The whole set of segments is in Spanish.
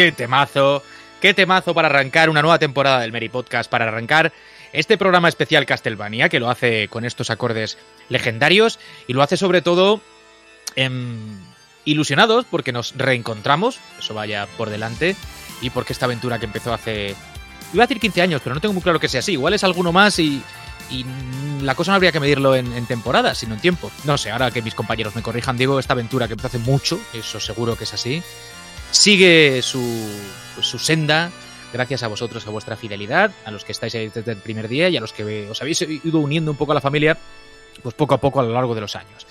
qué temazo, qué temazo para arrancar una nueva temporada del Mary Podcast, para arrancar este programa especial Castlevania, que lo hace con estos acordes legendarios y lo hace sobre todo em, ilusionados porque nos reencontramos, eso vaya por delante, y porque esta aventura que empezó hace... Iba a decir 15 años, pero no tengo muy claro que sea así. Igual es alguno más y, y la cosa no habría que medirlo en, en, temporadas, sino en tiempo. No sé, ahora que mis compañeros me corrijan, digo, esta aventura que empezó hace mucho, eso seguro que es así, sigue su, pues, su senda gracias a vosotros, a vuestra fidelidad, a los que estáis ahí desde el primer día y a los que os habéis ido uniendo un poco a la familia, pues poco a poco a lo largo de los años.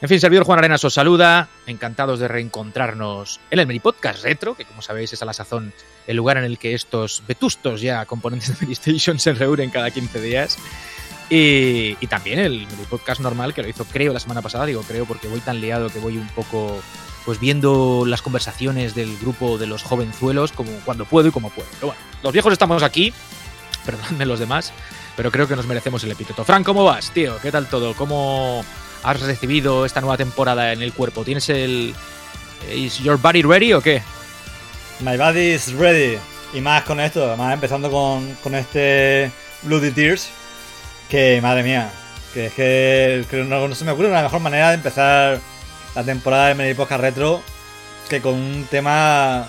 En fin, servidor Juan Arenas os saluda, encantados de reencontrarnos en el Mini Podcast Retro, que como sabéis es a la sazón el lugar en el que estos vetustos ya componentes de PlayStation se reúnen cada 15 días. Y, también el Mini Podcast normal, que lo hizo creo la semana pasada, digo creo porque voy tan liado que voy un poco pues viendo las conversaciones del grupo de los jovenzuelos como cuando puedo y como puedo. Pero bueno, los viejos estamos aquí, perdónenme los demás, pero creo que nos merecemos el epíteto. Frank, ¿cómo vas, tío? ¿Qué tal todo? ¿Cómo has recibido esta nueva temporada en el cuerpo? ¿Tienes el... ¿Is your body ready o qué? My body is ready. Y más con esto, además empezando con, con este Bloody Tears, que madre mía, que es que, que no, no se me ocurre una mejor manera de empezar la temporada de Mary Podcast Retro que con un tema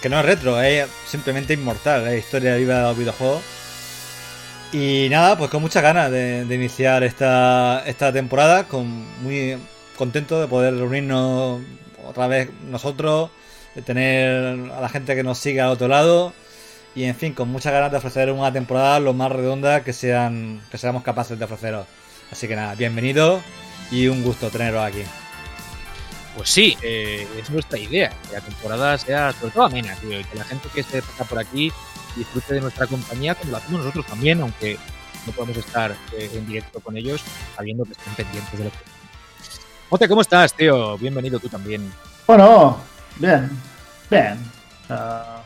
que no es retro, es simplemente inmortal, es historia viva de los videojuegos. Y nada, pues con muchas ganas de, iniciar esta, esta temporada, con muy contento de poder reunirnos otra vez nosotros, de tener a la gente que nos siga al otro lado. Y en fin, con muchas ganas de ofrecer una temporada lo más redonda que sean que seamos capaces de ofreceros. Así que nada, bienvenidos y un gusto teneros aquí. Pues sí, eh, es nuestra idea, que la temporada sea sobre todo amena, tío, y que la gente que se pasa por aquí disfrute de nuestra compañía como lo hacemos nosotros también, aunque no podemos estar eh, en directo con ellos, sabiendo que están pendientes de lo que... Ote, ¿cómo estás, tío? Bienvenido tú también. Bueno, bien, bien. Uh,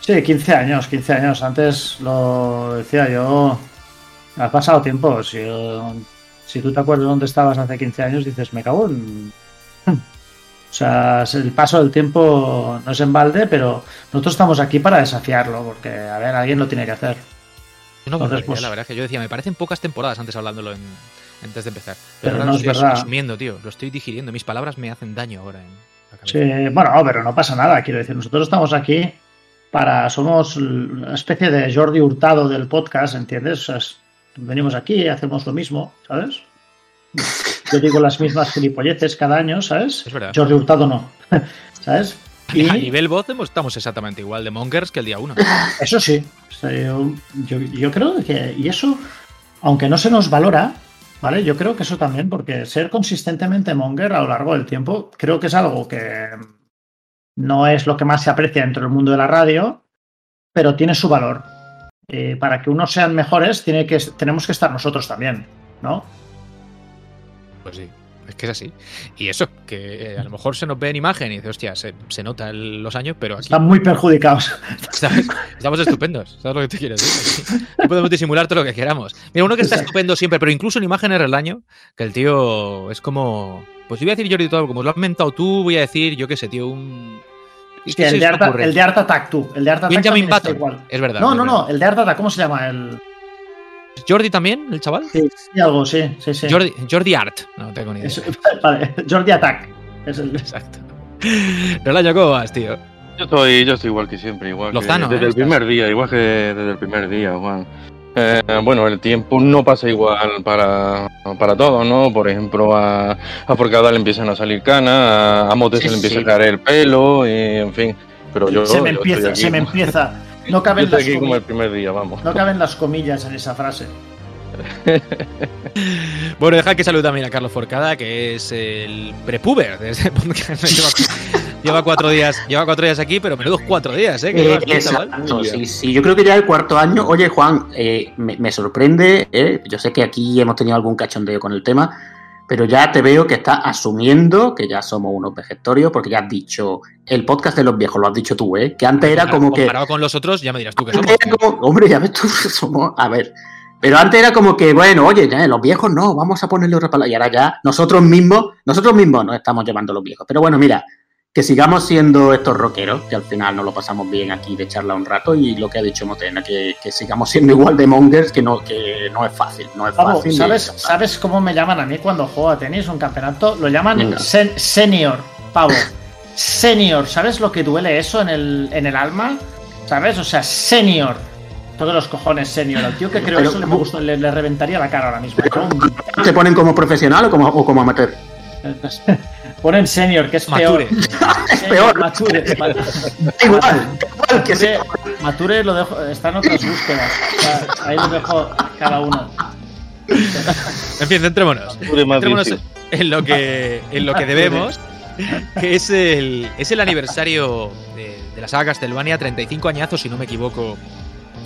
sí, 15 años, 15 años. Antes lo decía yo, ha pasado tiempo. Si, si tú te acuerdas dónde estabas hace 15 años, dices, me cago en... O sea, el paso del tiempo no es en balde, pero nosotros estamos aquí para desafiarlo, porque, a ver, alguien lo tiene que hacer. No, Entonces, pues, la verdad es que yo decía, me parecen pocas temporadas antes hablándolo en, antes de empezar. Pero, pero no lo es estoy verdad. asumiendo, tío. Lo estoy digiriendo. Mis palabras me hacen daño ahora en la cabeza. Sí, bueno, pero no pasa nada. Quiero decir, nosotros estamos aquí para. Somos una especie de Jordi Hurtado del podcast, ¿entiendes? O sea, es- venimos aquí, hacemos lo mismo, ¿sabes? Yo digo las mismas gilipolleces cada año, ¿sabes? Es verdad. Jordi Hurtado no, ¿sabes? Y A nivel voz estamos exactamente igual de Mongers que el día 1. eso sí, yo creo que, y eso, aunque no se nos valora, ¿vale? Yo creo que eso también, porque ser consistentemente monger a lo largo del tiempo, creo que es algo que no es lo que más se aprecia dentro del mundo de la radio, pero tiene su valor. Eh, para que unos sean mejores, tiene que, tenemos que estar nosotros también, ¿no? Pues sí, es que es así. Y eso, que eh, a lo mejor se nos ve en imagen y dice, hostia, se, se nota el- los años, pero aquí Están muy perjudicados. ¿sabes? estamos estupendos. ¿Sabes lo que te quiero decir? Aquí podemos disimular todo lo que queramos. Mira, uno que está estupendo siempre, pero incluso en imágenes del año, que el tío es como. Pues yo voy a decir Jordi todo, como lo has mentado tú, voy a decir, yo qué sé, tío, un. Se el, de me Art, ocurre. el de Art Attack, tú. El de Art Attack Benjamin Button. igual. Es verdad. No, no, no, el de Art Attack, ¿cómo se llama? El... ¿Jordi también, el chaval? Sí, sí, algo, sí, sí, sí. Jordi, Jordi Art. No tengo ni idea. Es- vale, Jordi Attack. Es el... Exacto. Rolaño, ¿cómo vas, tío? Yo estoy, yo estoy igual que siempre, igual Lozano, que desde ¿eh? el primer día, igual que desde el primer día, Juan. Eh, bueno, el tiempo no pasa igual para, para todos, ¿no? Por ejemplo, a, a Forcada le empiezan a salir canas, a, a Mote Sí, le empieza sí. a caer el pelo, y en fin. Pero yo, se me yo empieza, estoy aquí, se me empieza. No caben, las aquí como el comi- primer día, vamos. no caben las comillas en esa frase. Bueno, deja que salude también a Carlos Forcada, que es el prepuber de este podcast. lleva, lleva cuatro días, lleva cuatro días aquí, pero menudos cuatro días, ¿eh? Que Eh, exacto, sí, sí. Yo creo que ya el cuarto año. Oye, Juan, eh, me, me sorprende. eh, Yo sé que aquí hemos tenido algún cachondeo con el tema, pero ya te veo que estás asumiendo que ya somos unos vegetorios, porque ya has dicho el podcast de los viejos, lo has dicho tú, ¿eh? Que antes era como que. Comparado con los otros, ya me dirás tú que somos. Como, hombre, ya ves tú, somos. A ver. Pero antes era como que, bueno, oye, ya, los viejos no, vamos a ponerle otra palabra. Y ahora ya nosotros mismos, nosotros mismos nos estamos llevando los viejos. Pero bueno, mira, que sigamos siendo estos rockeros, que al final nos lo pasamos bien aquí de charla un rato, y lo que ha dicho Motena, que, que sigamos siendo igual de mongers, que no, que no es fácil, no es Pablo, fácil. ¿sabes, ¿sabes cómo me llaman a mí cuando juego a tenis un campeonato? Lo llaman sen- senior, Pablo. Senior, ¿sabes lo que duele eso en el, en el alma? ¿Sabes? O sea, senior. Todos los cojones senior. Al tío que creo Pero- eso le, me gusta- le- le reventaría la cara ahora mismo. ¿Te ponen como profesional o como, o como amateur? Ponen senior, que es Mature. peor. Es peor. Mature. Igual, igual que sea. Mature, lo dejo, está en otras búsquedas. O sea, ahí lo dejo cada uno. En fin, Centrémonos difícil. en lo que, en lo que debemos, que es el, es el aniversario de, de la saga Castlevania, 35 añazos, si no me equivoco,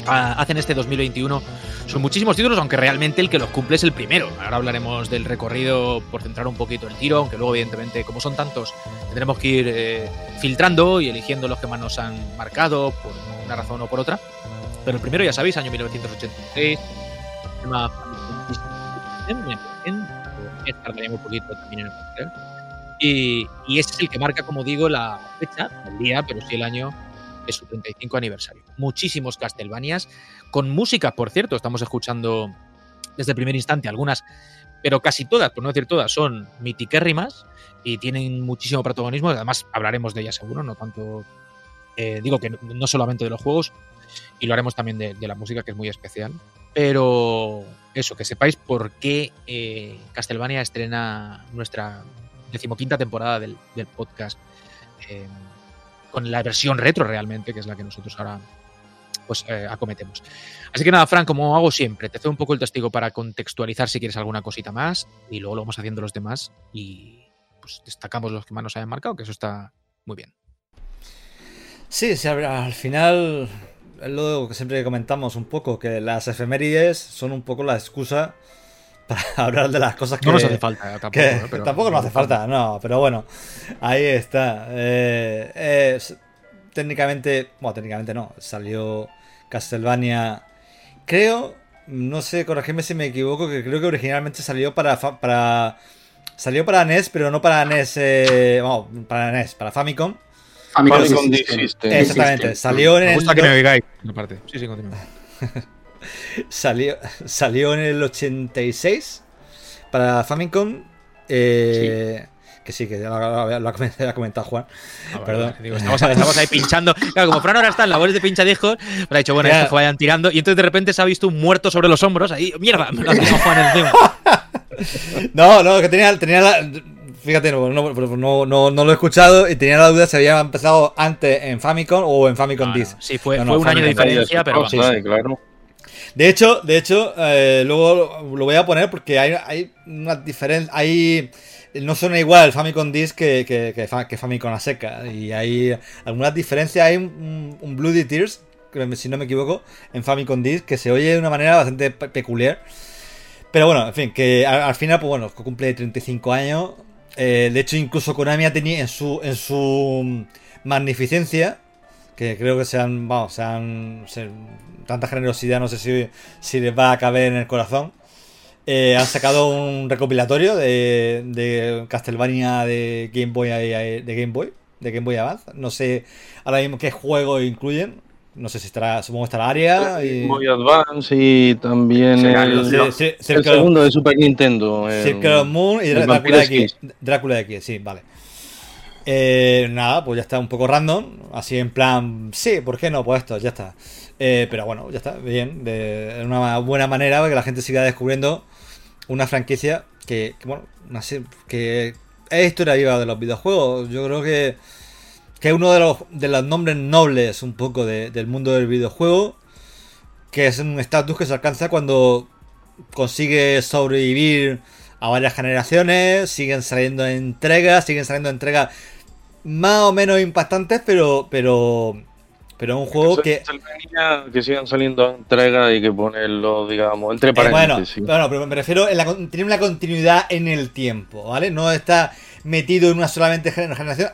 hacen este 2021. Son muchísimos títulos, aunque realmente el que los cumple es el primero. Ahora hablaremos del recorrido por centrar un poquito el tiro, aunque luego, evidentemente, como son tantos, tendremos que ir eh, filtrando y eligiendo los que más nos han marcado, por una razón o por otra. Pero el primero, ya sabéis, año 1986, tema en tardaría un poquito también en aparecer. Y, y ese es el que marca, como digo, la fecha, el día, pero sí el año de su 35 aniversario. Muchísimos Castlevanias, con música, por cierto, estamos escuchando desde el primer instante algunas, pero casi todas, por no decir todas, son mitiquérrimas y tienen muchísimo protagonismo. Además, hablaremos de ellas seguro, no tanto. eh, digo que no- solamente de los juegos, y lo haremos también de, la música, que es muy especial. Pero eso, que sepáis por qué eh, Castlevania estrena nuestra decimoquinta temporada del, del podcast eh, con la versión retro realmente, que es la que nosotros ahora pues eh, acometemos. Así que nada, Fran, como hago siempre, te cedo un poco el testigo para contextualizar si quieres alguna cosita más y luego lo vamos haciendo los demás y pues destacamos los que más nos hayan marcado, que eso está muy bien. Sí, sí, al al final es lo que siempre comentamos un poco, que las efemérides son un poco la excusa para hablar de las cosas que... No nos hace falta eh, tampoco. que ¿no? Pero- tampoco nos hace falta, no, pero bueno, ahí está. Eh, técnicamente, bueno, técnicamente no, salió Castlevania, creo, no sé, corregirme si me equivoco, que creo que originalmente salió para... para salió para NES, pero no para NES, eh, para NES, para Famicom. Famicom Famicom System. System. Exactamente, salió en Me el... gusta que me oigáis. Aparte. Sí, sí, continúa. Salió, salió en el 86 para Famicom. eh, Que sí, que ya lo, lo- lo ha comentado Juan. Ah, Perdón. Digo, estamos, estamos ahí pinchando. Claro, como Fran ahora está en labores de pinchadiscos, pero ha dicho, bueno, Ya. esto que vayan tirando. Y entonces de repente se ha visto un muerto sobre los hombros. Ahí, mierda, me lo ha tirado Juan encima. No, no, que tenía, tenía la. Fíjate, no, no, no, no- no lo he escuchado y tenía la duda si había empezado antes en Famicom o en Famicom Disc. Sí, fue, No, no, fue un año de Famicom. diferencia, pero claro. De hecho, de hecho, eh, luego lo voy a poner porque hay, hay una diferencia. Hay. No suena igual el Famicom Disc que, que, que, que Famicom a seca. Y hay algunas diferencias. Hay un, Bloody Tears, si no me equivoco, en Famicom Disc que se oye de una manera bastante pe- peculiar. Pero bueno, en fin, que al, al final, pues bueno, cumple 35 años. Eh, de hecho, incluso Konami ha tenido en su, en su magnificencia, que creo que sean, vamos, sean, se- tanta generosidad, no sé si, si les va a caber en el corazón. Eh, han sacado un recopilatorio de, de Castlevania de Game Boy de Game Boy, de Game Boy Advance. No sé ahora mismo qué juegos incluyen. No sé si estará, supongo que estará Aria y Muy Advance y también el, Sí, sí, el Circle- segundo de Super Nintendo. el- Circle of Moon y Drácula X. Drácula X, sí, vale. Eh, nada, pues ya está un poco random. Así en plan, sí, ¿por qué no? Pues esto, ya está. Eh, pero bueno, ya está, bien. De una buena manera para que la gente siga descubriendo una franquicia que, que, bueno, se- que es historia viva de los videojuegos. Yo creo que, que es uno de los, de los nombres nobles un poco de- del mundo del videojuego. Que es un estatus que se alcanza cuando consigue sobrevivir a varias generaciones, siguen saliendo entregas, siguen saliendo entregas más o menos impactantes, pero pero pero es un juego que que sigan saliendo entregas y que ponerlo, digamos, entre eh, bueno, paréntesis. bueno, pero me refiero con- tiene una continuidad en el tiempo, ¿vale? No está metido en una solamente gener- generación.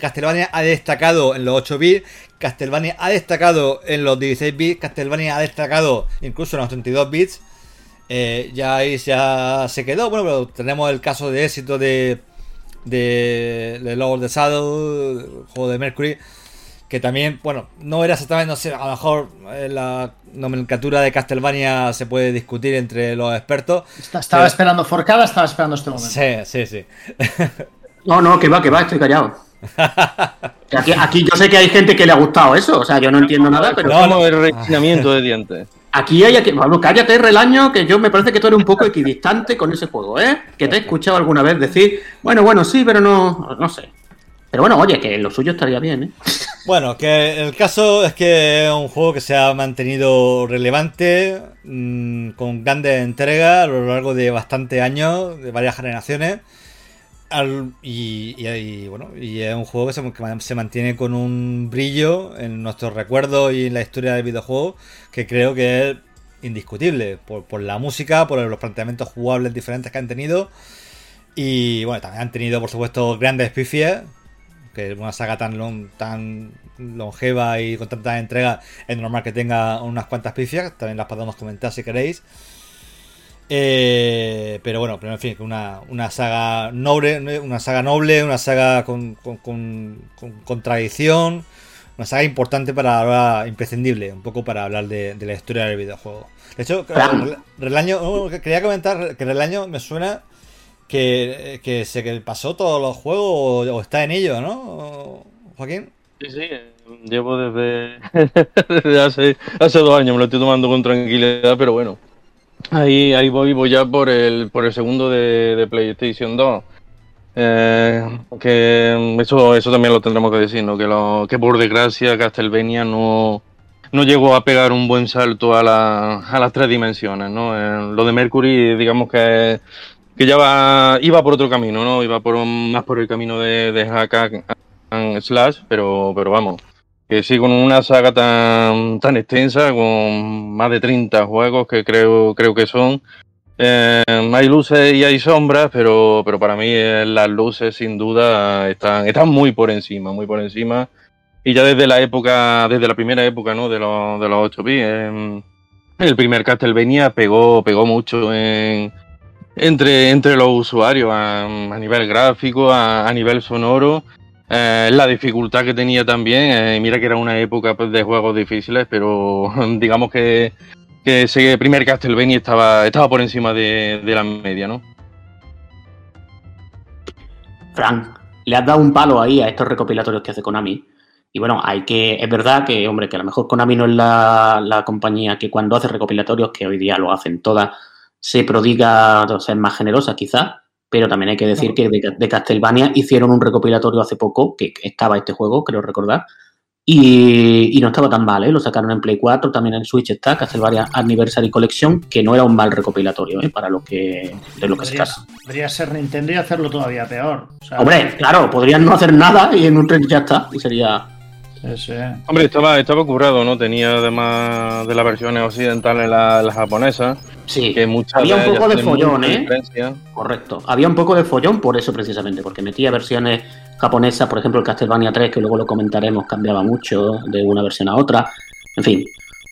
Castlevania ha destacado en los 8 bits, Castlevania ha destacado en los 16 bits, Castlevania ha destacado incluso en los 32 bits. Eh, ya ahí ya se quedó. Bueno, pero tenemos el caso de éxito de, de, de Lord of the Shadow, el juego de Mercury, que también, bueno, no era exactamente, no sé, a lo mejor eh, la nomenclatura de Castlevania se puede discutir entre los expertos. Está- Estaba esperando Forcada, estaba esperando este momento. Sí, sí, sí. No, no, que va, que va, estoy callado. Aquí, aquí yo sé que hay gente que le ha gustado eso, o sea, yo no entiendo nada, pero No, como el rechinamiento de dientes. Aquí hay aquí. Pablo, cállate, relaño, que yo me parece que tú eres un poco equidistante con ese juego, ¿eh? Que te he escuchado alguna vez decir, bueno, bueno, sí, pero no, no sé. Pero bueno, oye, que lo suyo estaría bien, ¿eh? Bueno, que el caso es que es un juego que se ha mantenido relevante, mm, con grandes entregas a lo largo de bastantes años, de varias generaciones. Al- y, y- bueno, y es un juego que se, mantiene con un brillo en nuestros recuerdos y en la historia del videojuego que creo que es indiscutible por, la música, por los planteamientos jugables diferentes que han tenido. Y bueno, también han tenido, por supuesto, grandes pifias, que una saga tan, lon- tan longeva y con tantas entregas es normal que tenga unas cuantas pifias, también las podemos comentar si queréis. Eh, pero bueno, pero en fin, una, una saga noble, una saga noble, una saga con, con, con- tradición, una saga importante para hablar, imprescindible, un poco para hablar de, de la historia del videojuego. De hecho. Relaño, oh, que quería comentar que Relaño me suena que, que se que pasó todos los juegos o, o está en ello, ¿no? Joaquín. Sí, sí, llevo desde, desde hace, hace dos años, me lo estoy tomando con tranquilidad, pero bueno. Ahí, ahí voy, voy ya por el, por el segundo de, de PlayStation 2. Eh, que eso, eso también lo tendremos que decir, ¿no? Que, lo, que por desgracia Castlevania no, no llegó a pegar un buen salto a, la, a las tres dimensiones, ¿no? Eh, lo de Mercury, digamos que, que ya va, iba por otro camino, ¿no? Iba por más por el camino de, de hack and slash, pero, pero vamos, que sí con una saga tan, tan extensa, con más de 30 juegos que creo, creo que son. Eh, hay luces y hay sombras, pero, pero para mí eh, las luces sin duda están, están muy por encima, muy por encima. Y ya desde la época, desde la primera época, ¿no? De los, de los 8 bits, eh, el primer Castlevania pegó, pegó mucho en, entre, entre los usuarios a, nivel gráfico, a nivel sonoro. Eh, la dificultad que tenía también, eh, mira que era una época pues, de juegos difíciles, pero digamos que, que ese primer Castlevania estaba, estaba por encima de, de la media, ¿no? Frank, le has dado un palo ahí a estos recopilatorios que hace Konami. Y bueno, hay que. Es verdad que, hombre, que a lo mejor Konami no es la, compañía que cuando hace recopilatorios, que hoy día lo hacen todas, se prodiga o sea, es más generosa, quizás. Pero también hay que decir que de, de Castlevania hicieron un recopilatorio hace poco, que estaba este juego, creo recordar. Y, y no estaba tan mal, ¿eh? Lo sacaron en Play 4, también en Switch está, Castlevania Anniversary Collection, que no era un mal recopilatorio, ¿eh? Para lo que, de lo que se trata. podría ser Nintendo y hacerlo todavía peor. O sea, Hombre, claro, podrían no hacer nada y en un tren ya está. Y sería. Sí, sí. Hombre, estaba, estaba currado, ¿no? Tenía además de las versiones occidentales la, la japonesa, Sí, que muchas Había un poco de follón, ¿eh? diferencia. correcto. Había un poco de follón por eso precisamente, porque metía versiones japonesas, por ejemplo, el Castlevania 3, que luego lo comentaremos, cambiaba mucho de una versión a otra. En fin.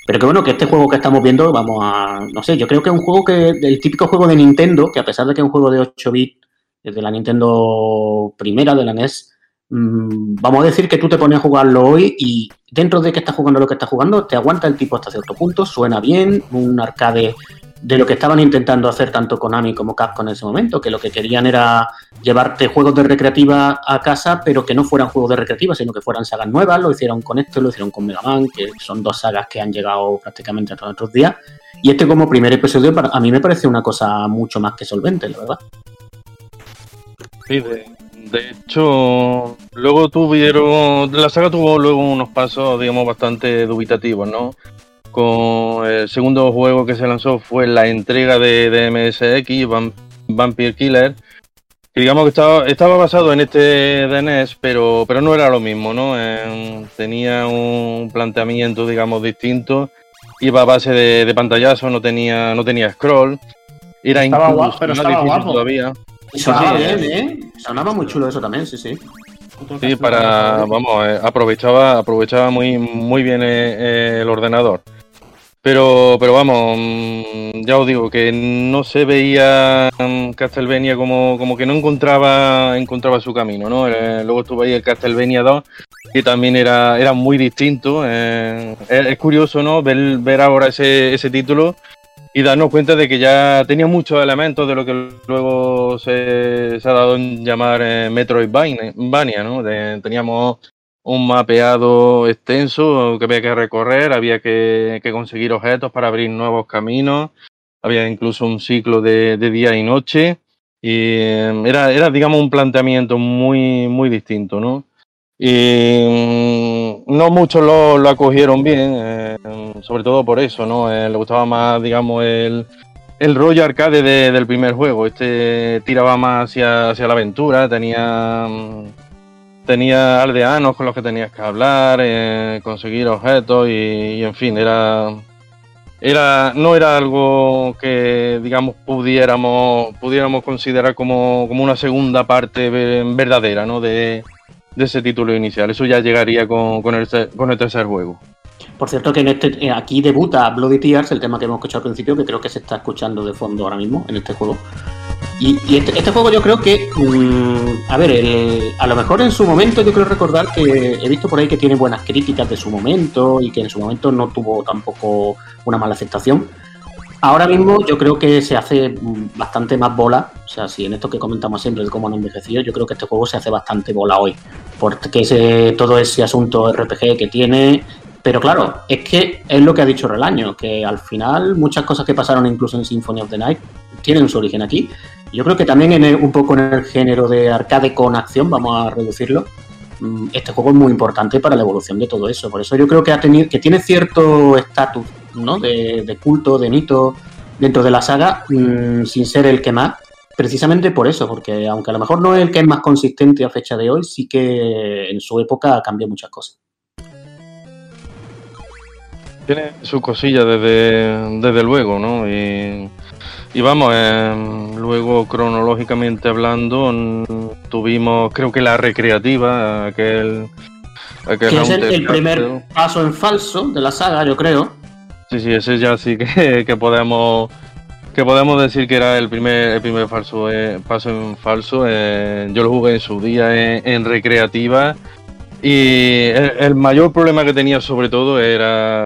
Pero que bueno, que este juego que estamos viendo, vamos a. No sé, yo creo que es un juego que. El típico juego de Nintendo, que a pesar de que es un juego de 8 bits, de la Nintendo primera, de la NES, vamos a decir que tú te pones a jugarlo hoy y dentro de que estás jugando lo que estás jugando, te aguanta el tipo hasta cierto punto, suena bien, un arcade de lo que estaban intentando hacer tanto Konami como Capcom en ese momento, que lo que querían era llevarte juegos de recreativa a casa, pero que no fueran juegos de recreativa, sino que fueran sagas nuevas, lo hicieron con esto, lo hicieron con Mega Man, que son dos sagas que han llegado prácticamente a todos nuestros días, y este como primer episodio a mí me parece una cosa mucho más que solvente, la verdad. Sí, de, de hecho, luego tuvieron, la saga tuvo luego unos pasos, digamos, bastante dubitativos, ¿no? Con el segundo juego que se lanzó fue la entrega de, de MSX, Vam- Vampire Killer, que digamos que estaba, estaba basado en este DNS, pero, pero no era lo mismo, ¿no? Eh, tenía un planteamiento, digamos, distinto, iba a base de, de pantallazo, no tenía, no tenía scroll, era Estaba incluso guapo, pero más estaba difícil guapo. todavía. Y sonaba Sí, bien, ¿eh? Sonaba muy chulo eso también, sí, sí. Sí, para, vamos, eh, aprovechaba, aprovechaba muy, muy bien eh, eh, el ordenador. Pero, pero vamos, mm, ya os digo que no se veía mm, Castlevania como, como que no encontraba, encontraba su camino, ¿no? Eh, luego estuve ahí el Castlevania 2, que también era, era muy distinto. eh, es, es curioso, ¿no? Ver, ver ahora ese, ese título y darnos cuenta de que ya tenía muchos elementos de lo que luego se, ha dado en llamar eh, Metroidvania, ¿no? Teníamos un mapeado extenso que había que recorrer, había que, conseguir objetos para abrir nuevos caminos, había incluso un ciclo de, de día y noche, y eh, era, era, digamos, un planteamiento muy, muy distinto, ¿no? Y mm, no muchos lo, lo acogieron bien, eh, sobre todo por eso, ¿no? Eh, le gustaba más, digamos, el, el rollo arcade de- del primer juego. Este tiraba más hacia, hacia la aventura, tenía, mm, tenía aldeanos con los que tenías que hablar, eh, conseguir objetos y, y, en fin, era, era, no era algo que, digamos, pudiéramos, pudiéramos considerar como, como una segunda parte ve- verdadera, ¿no? De, de ese título inicial. Eso ya llegaría con, con, el, con el tercer juego. Por cierto, que en este, eh, aquí debuta Bloody Tears, el tema que hemos escuchado al principio, que creo que se está escuchando de fondo ahora mismo en este juego. Y, y este, este juego yo creo que, mm, a ver, el- a lo mejor en su momento yo creo recordar que he visto por ahí que tiene buenas críticas de su momento y que en su momento no tuvo tampoco una mala aceptación. Ahora mismo yo creo que se hace mm, bastante más bola, o sea, si en esto que comentamos siempre de cómo han envejecido, yo creo que este juego se hace bastante bola hoy, porque ese, todo ese asunto RPG que tiene, pero claro, es que es lo que ha dicho Relaño, que al final muchas cosas que pasaron incluso en Symphony of the Night tienen su origen aquí. Yo creo que también en el- un poco en el género de arcade con acción, vamos a reducirlo, mm, este juego es muy importante para la evolución de todo eso. Por eso yo creo que, ha tenido, que tiene cierto estatus ¿no? de, de culto, de mito dentro de la saga, mm, sin ser el que más. Precisamente por eso, porque aunque a lo mejor no es el que es más consistente a fecha de hoy, sí que en su época cambió muchas cosas. Tiene sus cosillas desde, desde luego, ¿no? Y, y vamos, eh, luego cronológicamente hablando, tuvimos creo que la recreativa, aquel... aquel Que es el, primer paso en falso de la saga, yo creo. Sí, sí, ese ya sí que, que podemos que podemos decir que era el primer el primer falso eh, paso en falso. eh, yo lo jugué en su día en, en recreativa y el, el mayor problema que tenía sobre todo era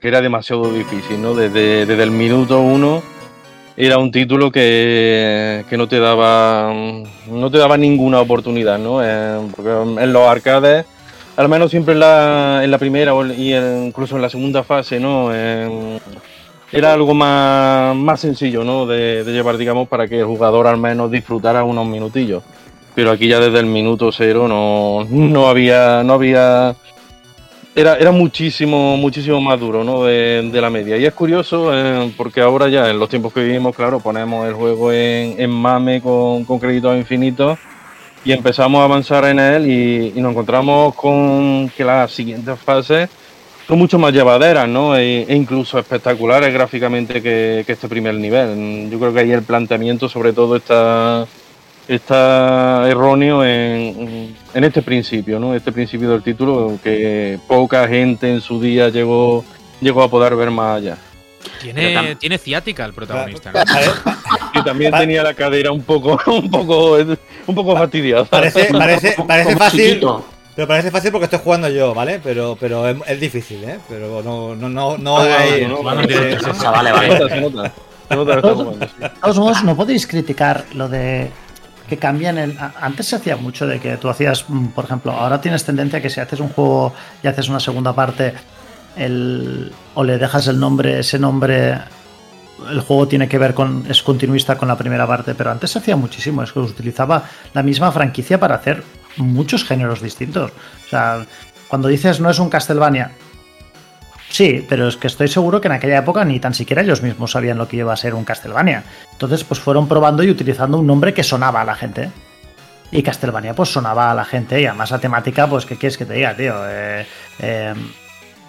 que era demasiado difícil, ¿no? Desde, desde el minuto uno era un título que, que no te daba no te daba ninguna oportunidad, ¿no? Eh, porque en los arcades al menos siempre en la, en la primera y incluso en la segunda fase, ¿no? Era algo más, más sencillo, ¿no? De, llevar, digamos, para que el jugador al menos disfrutara unos minutillos. Pero aquí ya desde el minuto cero no, no había, no había, era, era muchísimo, muchísimo más duro, ¿no? De, de la media. Y es curioso eh, porque ahora ya en los tiempos que vivimos, claro, ponemos el juego en, en mame con, con créditos infinitos y empezamos a avanzar en él y, nos encontramos con que las siguientes fases son mucho más llevaderas, ¿no? E, e incluso espectaculares gráficamente que, este primer nivel. Yo creo que ahí el planteamiento sobre todo está, erróneo en, en este principio, ¿no? Este principio del título que poca gente en su día llegó, llegó a poder ver más allá. Tiene, tiene ciática el protagonista. ¿no? Pare- Y también tenía la cadera un poco, un poco, un poco fastidiada. Parece, parece, parece fácil. chiquito. Pero parece fácil porque estoy jugando yo, ¿vale? Pero, pero es, es difícil, ¿eh? Pero no, no, no, no Ah, sea, vale, vale. De todos modos, no podéis criticar lo de que cambian el. a- Antes se hacía mucho de que tú hacías, mm, por ejemplo, ahora tienes tendencia que si haces un juego y haces una segunda parte, el, o le dejas el nombre, ese nombre, el juego tiene que ver con. es continuista con la primera parte, pero antes se hacía muchísimo, es que utilizaba la misma franquicia para hacer muchos géneros distintos. O sea, cuando dices no es un Castlevania, Sí, pero es que estoy seguro que en aquella época ni tan siquiera ellos mismos sabían lo que iba a ser un Castlevania. Entonces, pues fueron probando y utilizando un nombre que sonaba a la gente. Y Castlevania, pues sonaba a la gente. Y además la temática, pues, ¿qué quieres que te diga, tío? Eh, eh,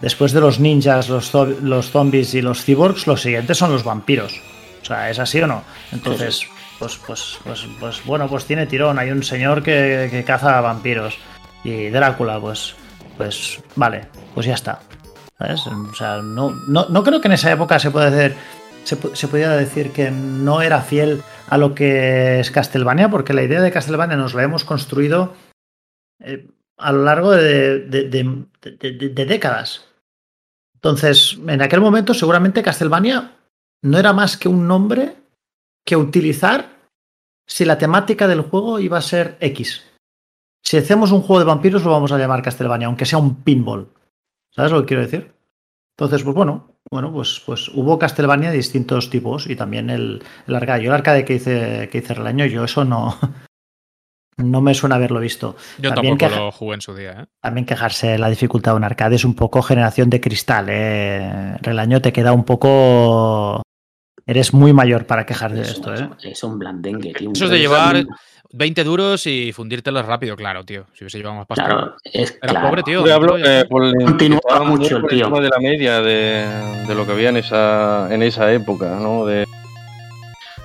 después de los ninjas, los, zo- los zombies y los cyborgs, los siguientes son los vampiros. O sea, ¿es así o no? Entonces, pues, pues, pues, pues bueno, pues tiene tirón. Hay un señor que, que caza vampiros. Y Drácula, pues, pues, vale, pues ya está. ¿Sabes? O sea, no, no, no creo que en esa época se pueda hacer. Se, se pudiera decir que no era fiel a lo que es Castlevania, porque la idea de Castlevania nos la hemos construido eh, a lo largo de, de- de- décadas. Entonces, en aquel momento, seguramente Castlevania no era más que un nombre que utilizar si la temática del juego iba a ser X. Si hacemos un juego de vampiros, lo vamos a llamar Castlevania, aunque sea un pinball. ¿Sabes lo que quiero decir? Entonces, pues bueno, bueno, pues, pues hubo Castlevania de distintos tipos y también el, el arcade. El arcade que hice, que hice el año, yo eso no, no me suena haberlo visto. Yo También tampoco queja- lo jugué en su día, ¿eh? También quejarse de la dificultad de un arcade es un poco generación de cristal. ¿eh? Relaño te queda un poco. Eres muy mayor para quejar de Es, esto, un- ¿eh? es un blandengue, tío. Eso es de llevar 20 duros y fundírtelos rápido, claro, tío. Si hubiese llevado más pasta. Claro, es Era claro. pobre, tío. Yo hablo eh, por el- muy mucho el tío. de la media de, de lo que había en esa en esa época, ¿no? De,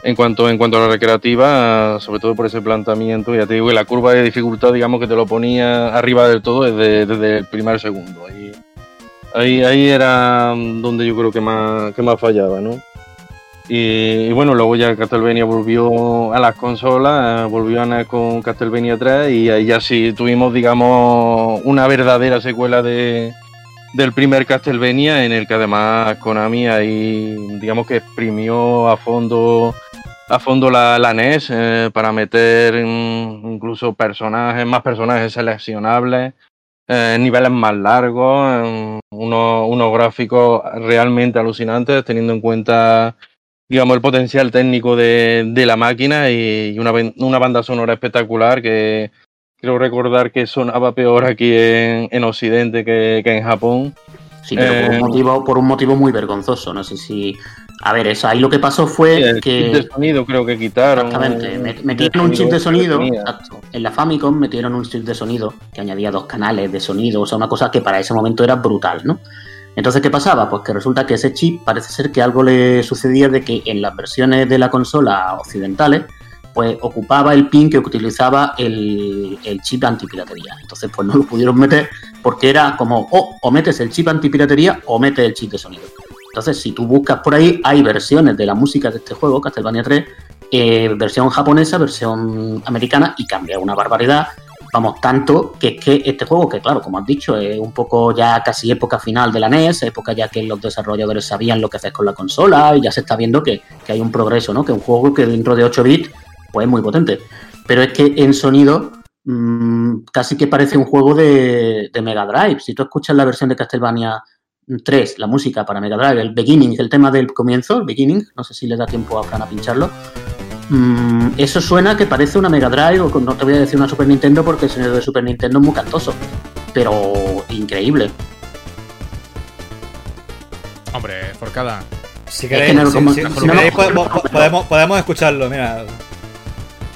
en cuanto en cuanto a la recreativa, sobre todo por ese planteamiento, ya te digo que la curva de dificultad, digamos que te lo ponía arriba del todo desde, desde el primer segundo. Ahí, ahí, era donde yo creo que más, que más fallaba, ¿no? Y, bueno, luego ya Castlevania volvió a las consolas, volvió a NES con Castlevania 3 y ahí ya sí tuvimos, digamos, una verdadera secuela de, del primer Castlevania en el que además Konami ahí, digamos que exprimió a fondo a fondo la, la NES eh, para meter incluso personajes, más personajes seleccionables, eh, niveles más largos, eh, unos, unos gráficos realmente alucinantes, teniendo en cuenta digamos, el potencial técnico de, de la máquina y una, una banda sonora espectacular que creo recordar que sonaba peor aquí en, en Occidente que, que en Japón. Sí, pero por, Eh, un motivo, por un motivo muy vergonzoso. No sé si. A ver, eso ahí lo que pasó Sí, fue el chip de sonido creo que quitaron. Exactamente, met- metieron un chip de sonido. exacto. En la Famicom metieron un chip de sonido que añadía dos canales de sonido, o sea, una cosa que para ese momento era brutal, ¿no? Entonces, ¿qué pasaba? Pues que resulta que ese chip parece ser que algo le sucedía de que en las versiones de la consola occidentales, pues ocupaba el pin que utilizaba el, el chip antipiratería. Entonces, pues no lo pudieron meter porque era como, oh, o metes el chip antipiratería o metes el chip de sonido. Entonces, si tú buscas por ahí, hay versiones de la música de este juego, Castlevania 3, eh, versión japonesa, versión americana, y cambia una barbaridad. Vamos, tanto que es que este juego, que claro, como has dicho, es un poco ya casi época final de la NES, época ya que los desarrolladores sabían lo que hacer con la consola, y ya se está viendo que, que hay un progreso, ¿no? Que un juego que dentro de 8 bits, pues es muy potente. Pero es que en sonido mm, casi que parece un juego de, de Mega Drive. Si tú escuchas la versión de Castlevania 3, la música para Mega Drive, el beginning, el tema del comienzo, el beginning, no sé si le da tiempo a Fran a pincharlo. mm, eso suena que parece una Mega Drive, o no te voy a decir una Super Nintendo porque el sonido de Super Nintendo es muy cantoso, pero increíble. Hombre, Forcada. Si que queréis, podemos escucharlo, mira.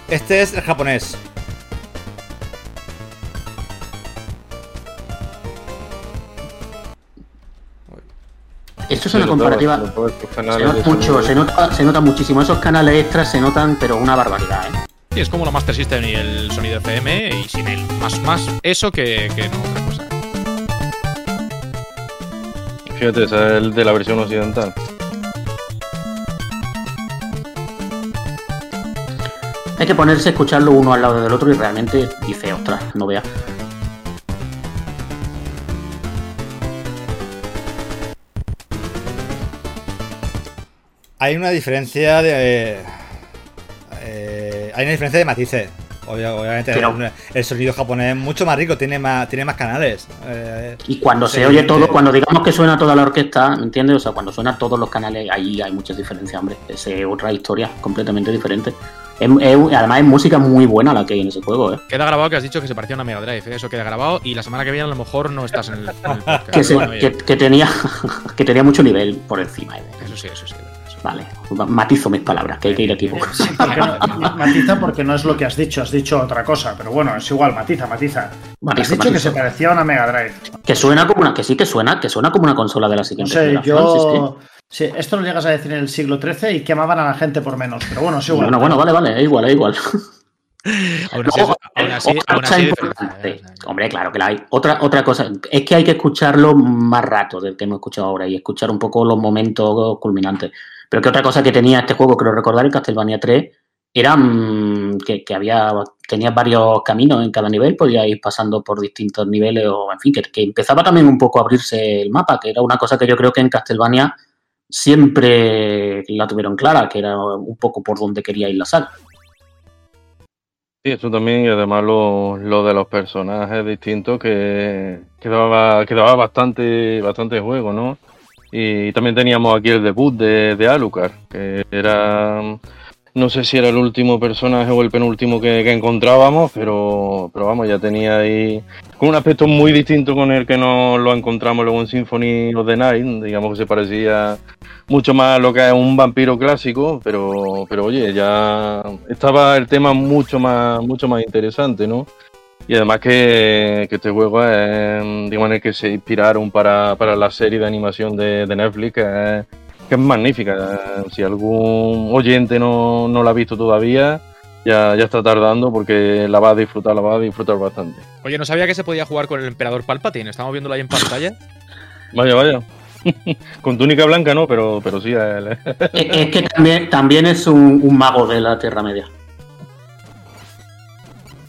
Este es el japonés. Esto es una comparativa. todo Se nota mucho, se nota, se nota muchísimo. Esos canales extras se notan, pero una barbaridad, ¿eh? Sí, es como la Master System y el sonido FM y sin él. Más, más eso que, que no otra cosa. Fíjate, ese es el de la versión occidental. Hay que ponerse a escucharlo uno al lado del otro y realmente dice, ostras, no vea. Hay una diferencia de. eh, hay una diferencia de matices. Obvia- obviamente, Pero- el, el sonido japonés es mucho más rico, tiene más, tiene más canales. Eh, Y cuando se oye todo, cuando digamos que suena toda la orquesta, ¿me entiendes? O sea, cuando suena todos los canales, ahí hay muchas diferencias, hombre. Es otra historia completamente diferente. Es- es- además es música muy buena la que hay en ese juego, ¿eh? Queda grabado que has dicho que se parecía a una Mega Drive. ¿eh? Eso queda grabado y la semana que viene a lo mejor no estás en el, en el podcast. Que, se- Bueno, oye, que, que tenía, que tenía mucho nivel por encima. ¿eh? Eso sí, eso sí. Vale, matizo mis palabras, que hay que ir equivocados. Sí, porque no- matiza porque no es lo que has dicho, has dicho otra cosa, pero bueno, es igual, matiza, matiza. Has Matizo, dicho que se parecía a una Mega Drive. Que suena como una, que sí que suena, que suena como una consola de la No siguiente sé, generación. yo. Sí, esto lo llegas a decir en el siglo XIII y quemaban a la gente por menos, pero bueno, es igual. Bueno, bueno, vale, vale, es igual, es igual. Aún así, Ojo, aún así, otra aún cosa así importante. ¿eh? Hombre, claro que la hay. Otra, otra cosa, es que hay que escucharlo más rato del que hemos escuchado ahora y escuchar un poco los momentos culminantes. Pero que otra cosa que tenía este juego, creo recordar, el Castlevania 3, era mm, que, había tenías varios caminos en cada nivel, podías ir pasando por distintos niveles, o en fin, que, que empezaba también un poco a abrirse el mapa, que era una cosa que yo creo que en Castlevania siempre la tuvieron clara, que era un poco por donde quería ir la saga. Sí, eso también, y además lo, lo de los personajes distintos que, que daba, que daba bastante, bastante juego, ¿no? Y también teníamos aquí el debut de, de Alucard, que era, no sé si era el último personaje o el penúltimo que, encontrábamos, pero, pero vamos, ya tenía ahí con un aspecto muy distinto con el que nos lo encontramos luego en Symphony of the Night, digamos que se parecía mucho más a lo que es un vampiro clásico, pero, pero oye, ya estaba el tema mucho más, mucho más interesante, ¿no? Y además que, que este juego es, digamos, en el que se inspiraron para, para la serie de animación de, de Netflix, que es, que es magnífica. Si algún oyente no, no la ha visto todavía, ya, ya está tardando porque la va a disfrutar, la va a disfrutar bastante. Oye, no sabía que se podía jugar con el emperador Palpatine. Estamos viéndolo ahí en pantalla. Vaya, vaya. Con túnica blanca no, pero, pero sí. él- Es, es que también, también es un, un mago de la Tierra Media.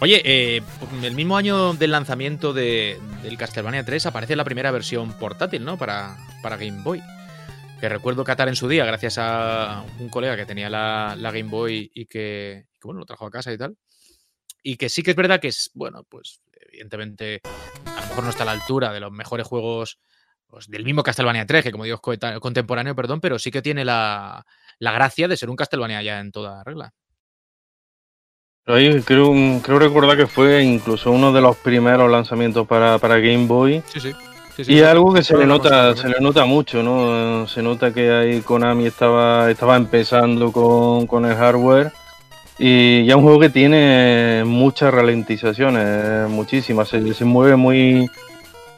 Oye, eh, el mismo año del lanzamiento de, del Castlevania 3 aparece la primera versión portátil, ¿no? Para, para Game Boy. Que recuerdo catar en su día gracias a un colega que tenía la, Game Boy y que, bueno, lo trajo a casa y tal. Y que sí que es verdad que es, bueno, pues evidentemente a lo mejor no está a la altura de los mejores juegos pues, del mismo Castlevania 3, que como digo es contemporáneo, perdón, pero sí que tiene la, la gracia de ser un Castlevania ya en toda regla. Ahí creo, creo recordar que fue incluso uno de los primeros lanzamientos para, para Game Boy. Sí, sí. sí, sí, Y es algo que se le nota, se le nota mucho, ¿no? Se nota que ahí Konami estaba, estaba empezando con, con el hardware. Y ya es un juego que tiene muchas ralentizaciones, muchísimas. Se, se mueve muy,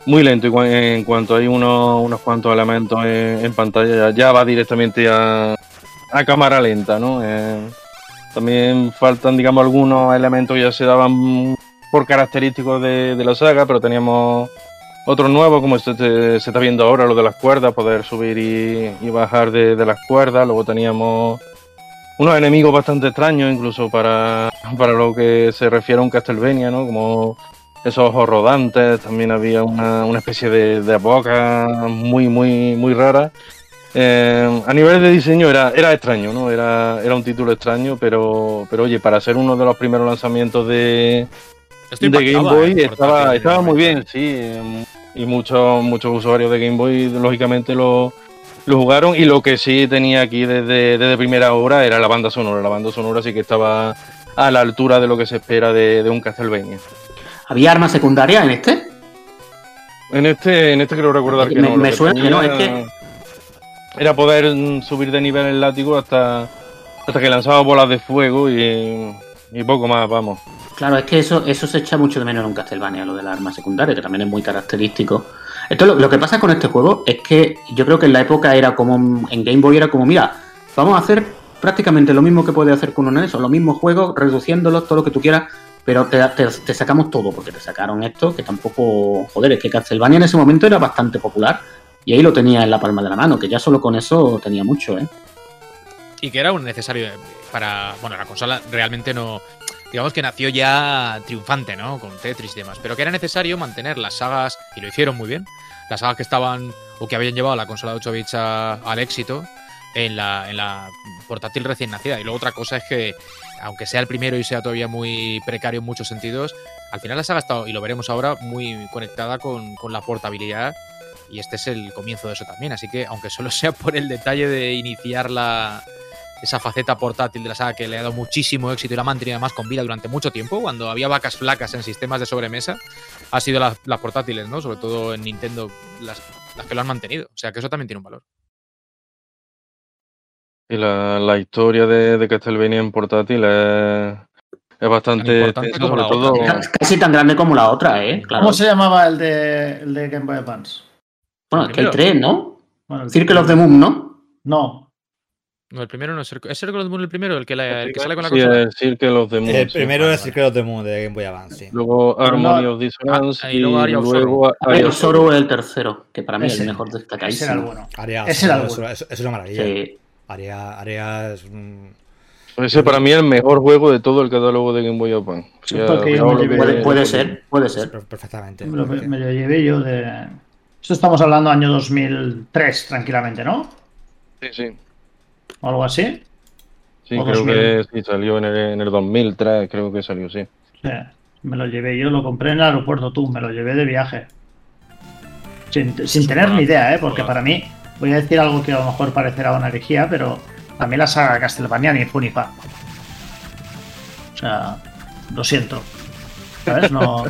muy lento y en cuanto hay unos, unos cuantos elementos en, en pantalla, ya, ya va directamente a, a cámara lenta, ¿no? Eh, también faltan, digamos, algunos elementos que ya se daban por característicos de, la saga, pero teníamos otros nuevos, como se, se- se está viendo ahora, lo de las cuerdas, poder subir y, bajar de, las cuerdas. Luego teníamos unos enemigos bastante extraños, incluso para, para lo que se refiere a un Castlevania, ¿no? Como esos ojos rodantes, también había una, una especie de, de boca muy, muy, muy rara. Eh, a nivel de diseño era, era extraño, ¿no? Era, era un título extraño, pero, pero oye, para ser uno de los primeros lanzamientos de, Game Boy ¿eh? estaba, estaba muy bien, sí. em, Y muchos muchos usuarios de Game Boy, lógicamente, lo, lo jugaron. Y lo que sí tenía aquí desde, desde primera hora era la banda sonora. La banda sonora sí que estaba a la altura de lo que se espera de, de un Castlevania. ¿Había armas secundarias en este? En este, en este creo recordar que Me- no. lo me suena que no, es tenía Era poder mm, subir de nivel el látigo hasta, hasta que lanzaba bolas de fuego y, poco más, vamos. Claro, es que eso, eso se echa mucho de menos en un Castlevania, lo de las armas secundarias, que también es muy característico. Esto lo, lo que pasa con este juego es que yo creo que en la época era como en Game Boy era como, mira, vamos a hacer prácticamente lo mismo que puede hacer con un NES, o los mismos juegos, reduciéndolos, todo lo que tú quieras, pero te, te- te sacamos todo, porque te sacaron esto, que tampoco, joder, es que Castlevania en ese momento era bastante popular, y ahí lo tenía en la palma de la mano, que ya solo con eso tenía mucho, ¿eh? Y que era un necesario para. Bueno, la consola realmente no. Digamos que nació ya triunfante, ¿no? Con Tetris y demás. Pero que era necesario mantener las sagas, y lo hicieron muy bien, las sagas que estaban o que habían llevado a la consola de 8 bits al éxito en la, en la portátil recién nacida. Y luego otra cosa es que, aunque sea el primero y sea todavía muy precario en muchos sentidos, al final la saga ha estado, y lo veremos ahora, muy conectada con, con la portabilidad. Y este es el comienzo de eso también. Así que, aunque solo sea por el detalle de iniciar la, esa faceta portátil de la saga que le ha dado muchísimo éxito y la ha mantenido además con vida durante mucho tiempo, cuando había vacas flacas en sistemas de sobremesa, ha sido las, las portátiles, ¿no? Sobre todo en Nintendo, las, las que lo han mantenido. O sea que eso también tiene un valor. Y la, la historia de, de Castlevania en portátil es, es bastante sobre otra, casi tan grande como la otra, ¿eh? Claro. ¿Cómo se llamaba el de, el de Game Boy Advance? Bueno, es que hay tres, ¿no? Bueno, el- Circle of the Moon, ¿no? No. No, el primero no es Circle, ¿es Circle of the Moon el primero, el que, la- el que sale con la Sí, es Circle of the Moon. El sí. primero es Secret of the Moon de Game Boy Advance. sí. Luego Harmony no. of Dissonance Ah, y, y luego Area of luego Aria of Sorrow. Es el tercero, que para mí es el mejor Ese era el bueno. Aria, Ese era el bueno. eso- eso es una maravilla. Sí. Aria, Aria es un. Ese para mí es el mejor juego de todo el catálogo de Game Boy Advance. Puede, puede ser, puede ser. per- Perfectamente. Me lo, me lo llevé yo de. Esto estamos hablando año 2003, tranquilamente, ¿no? Sí, sí. O algo así. Sí, O creo 2000. que sí, salió en el, en el 2003, creo que salió, sí. Sí, me lo llevé yo, lo compré en el aeropuerto tú, me lo llevé de viaje. Sin, sin tener ni idea, ¿eh? porque para mí, voy a decir algo que a lo mejor parecerá una herejía, pero a mí la saga Castlevania ni fu ni fa. O sea, lo siento. ¿Sabes? No,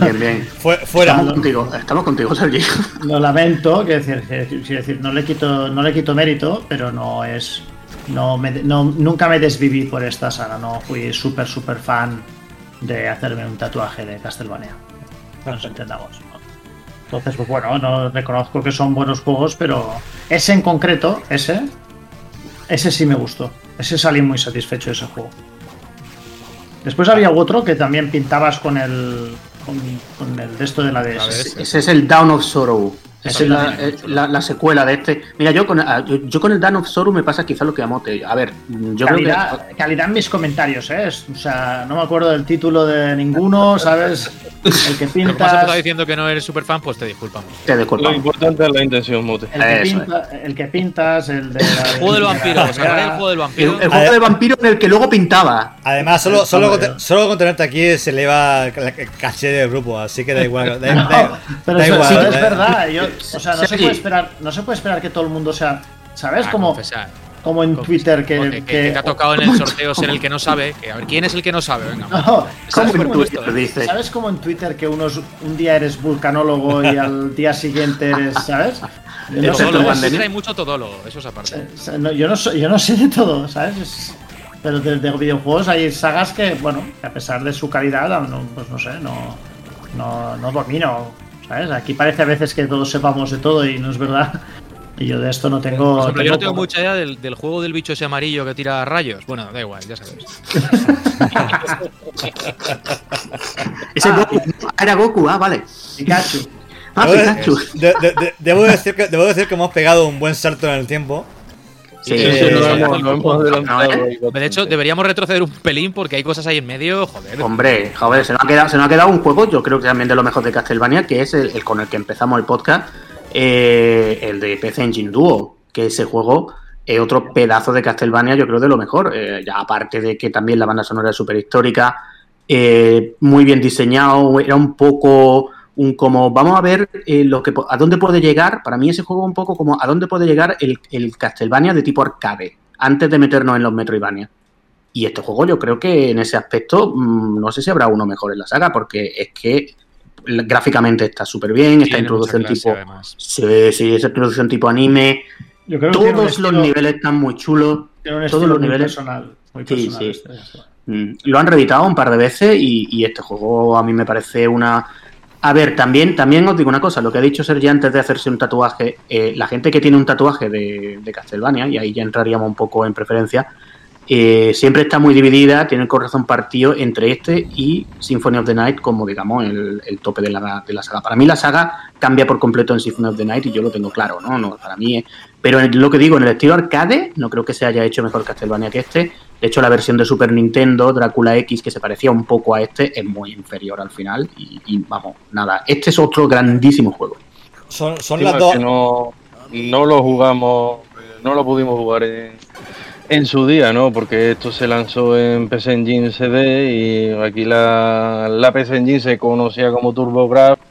Bien, bien. Fue- fuera. Estamos contigo, estamos contigo, Sergi. lo lamento, que decir, que decir, quiero decir, no le quito, no le quito mérito, pero no es. No me, no, nunca me desviví por esta saga, no fui súper, súper fan de hacerme un tatuaje de Castlevania. Nos entendamos. Entonces, pues bueno, no reconozco que son buenos juegos, pero ese en concreto, ese, ese sí me gustó. Ese salí muy satisfecho de ese juego. Después había otro que también pintabas con el. con, con el de esto de la DS. ese. Ese es el Down of Sorrow. Esa es la, eh, la- la secuela de este. Mira, yo con, ah, yo, yo con el Down of Sorrow me pasa quizá lo que a Mote. A ver, yo creo calidad, que. calidad en mis comentarios, ¿eh? O sea, no me acuerdo del título de ninguno, ¿sabes? El que Pero como has diciendo que no eres super fan, pues te disculpamos. Te Lo disculpamos. importante es la intención, Mote. El que, Eso pinta- el que pintas, el de. la- El juego del vampiro, ¿os acordáis del juego del El, vampiro? el juego de vampiro en el que luego pintaba. Además, solo, solo, con, solo con tenerte aquí se eleva el el caché del grupo, así que da igual. Da, No, da- pero da eso, igual, sí, da- es verdad. yo- o sea, no se, puede esperar, no se puede esperar que todo el mundo sea. ¿Sabes? Ah, como, confesar. como en. Twitter que. Porque que, que- que te ha tocado en el sorteo ser el que no sabe. Que, a ver, ¿quién es el que no sabe? Venga. No, ¿Cómo ¿sabes como en Twitter que unos, un día eres vulcanólogo y al día siguiente eres, ¿sabes? Yo no sé, Todólogo, Twitter hay mucho todólogo, eso es aparte. No, yo, no soy- yo no sé de todo, ¿sabes? Es- pero de, de videojuegos hay sagas que, bueno, a pesar de su calidad, no, pues no sé, no, no, no domino, ¿sabes? Aquí parece a veces que todos sepamos de todo y no es verdad. Y yo de esto no tengo. Por ejemplo, yo no tengo mucha idea del, del juego del bicho ese amarillo que tira rayos. Bueno, da igual, ya sabes. Ese Ah. Goku. Ah, era Goku, ah, vale. Pikachu. Ah, Debo, Pikachu. de- de- de- debo decir que, debo decir que hemos pegado un buen salto en el tiempo. Sí, Sí, Eh. De hecho, deberíamos retroceder un pelín porque hay cosas ahí en medio, joder. Hombre, joder, se nos, ha quedado, se nos ha quedado un juego, yo creo que también de lo mejor de Castlevania, que es el, el con el que empezamos el podcast, eh, el de PC Engine Duo, que ese juego es otro pedazo de Castlevania, yo creo de lo mejor. Eh, ya aparte de que también la banda sonora es súper histórica, eh, muy bien diseñado, era un poco un como, vamos a ver eh, lo que, po- a dónde puede llegar, para mí ese juego un poco como a dónde puede llegar el, el Castlevania de tipo arcade, antes de meternos en los Metroidvania. Y este juego yo creo que en ese aspecto mm, no sé si habrá uno mejor en la saga, porque es que gráficamente está súper bien, esta introducción tipo... además. Sí, sí, esa introducción tipo anime, Yo creo que tiene un todos los estilo- niveles están muy chulos. tiene un todos los niveles- personal. Muy personal sí. este, este. Mm, Lo han reeditado un par de veces y, y este juego a mí me parece una... A ver, también, también os digo una cosa, lo que ha dicho Sergi antes de hacerse un tatuaje, eh, la gente que tiene un tatuaje de, Castlevania, y ahí ya entraríamos un poco en preferencia, eh, siempre está muy dividida, tiene el corazón partido entre este y Symphony of the Night como, digamos, el, el tope de la, saga. Para mí la saga cambia por completo en Symphony of the Night y yo lo tengo claro, ¿no? no para mí es... Pero lo que digo, en el estilo arcade, no creo que se haya hecho mejor Castlevania que este. De hecho, la versión de Super Nintendo, Drácula X, que se parecía un poco a este, es muy inferior al final. Y, y, vamos, nada, este es otro grandísimo juego. Son, son las dos. no, no lo jugamos, no lo pudimos jugar en, en su día, ¿no? Porque esto se lanzó en PC Engine CD y aquí la, la PC Engine se conocía como TurboGrafx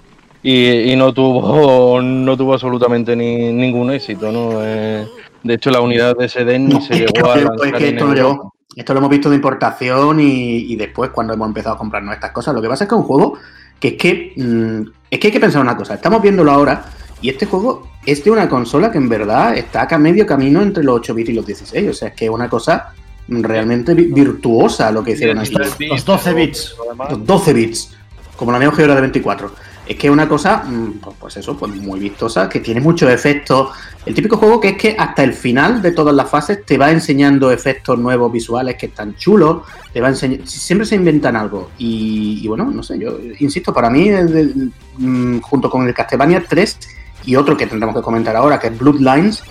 y, y no tuvo no tuvo absolutamente ni, ningún éxito, ¿no? Eh, de hecho, la unidad de CD ni se llegó a no llegó, lanzar es que en esto no Europa. llegó. Esto lo hemos visto de importación y, y después cuando hemos empezado a comprarnos estas cosas. Lo que pasa es que es un juego que es que mm, es que hay que pensar una cosa. Estamos viéndolo ahora y este juego es de una consola que en verdad está acá a medio camino entre los 8 bits y los 16. O sea, es que es una cosa realmente vi- virtuosa lo que hicieron aquí. Los 12 bits. Los 12 bits, como la Neo Geo era de 24. Es que es una cosa, mm, pues, pues eso, pues muy vistosa, que tiene muchos efectos. El típico juego que es que hasta el final de todas las fases te va enseñando efectos nuevos visuales que están chulos, te va enseñando, siempre se inventan algo. Y, y bueno, no sé, yo insisto, para mí, de- mm, junto con el Castlevania 3 y otro que tendremos que comentar ahora, que es Bloodlines,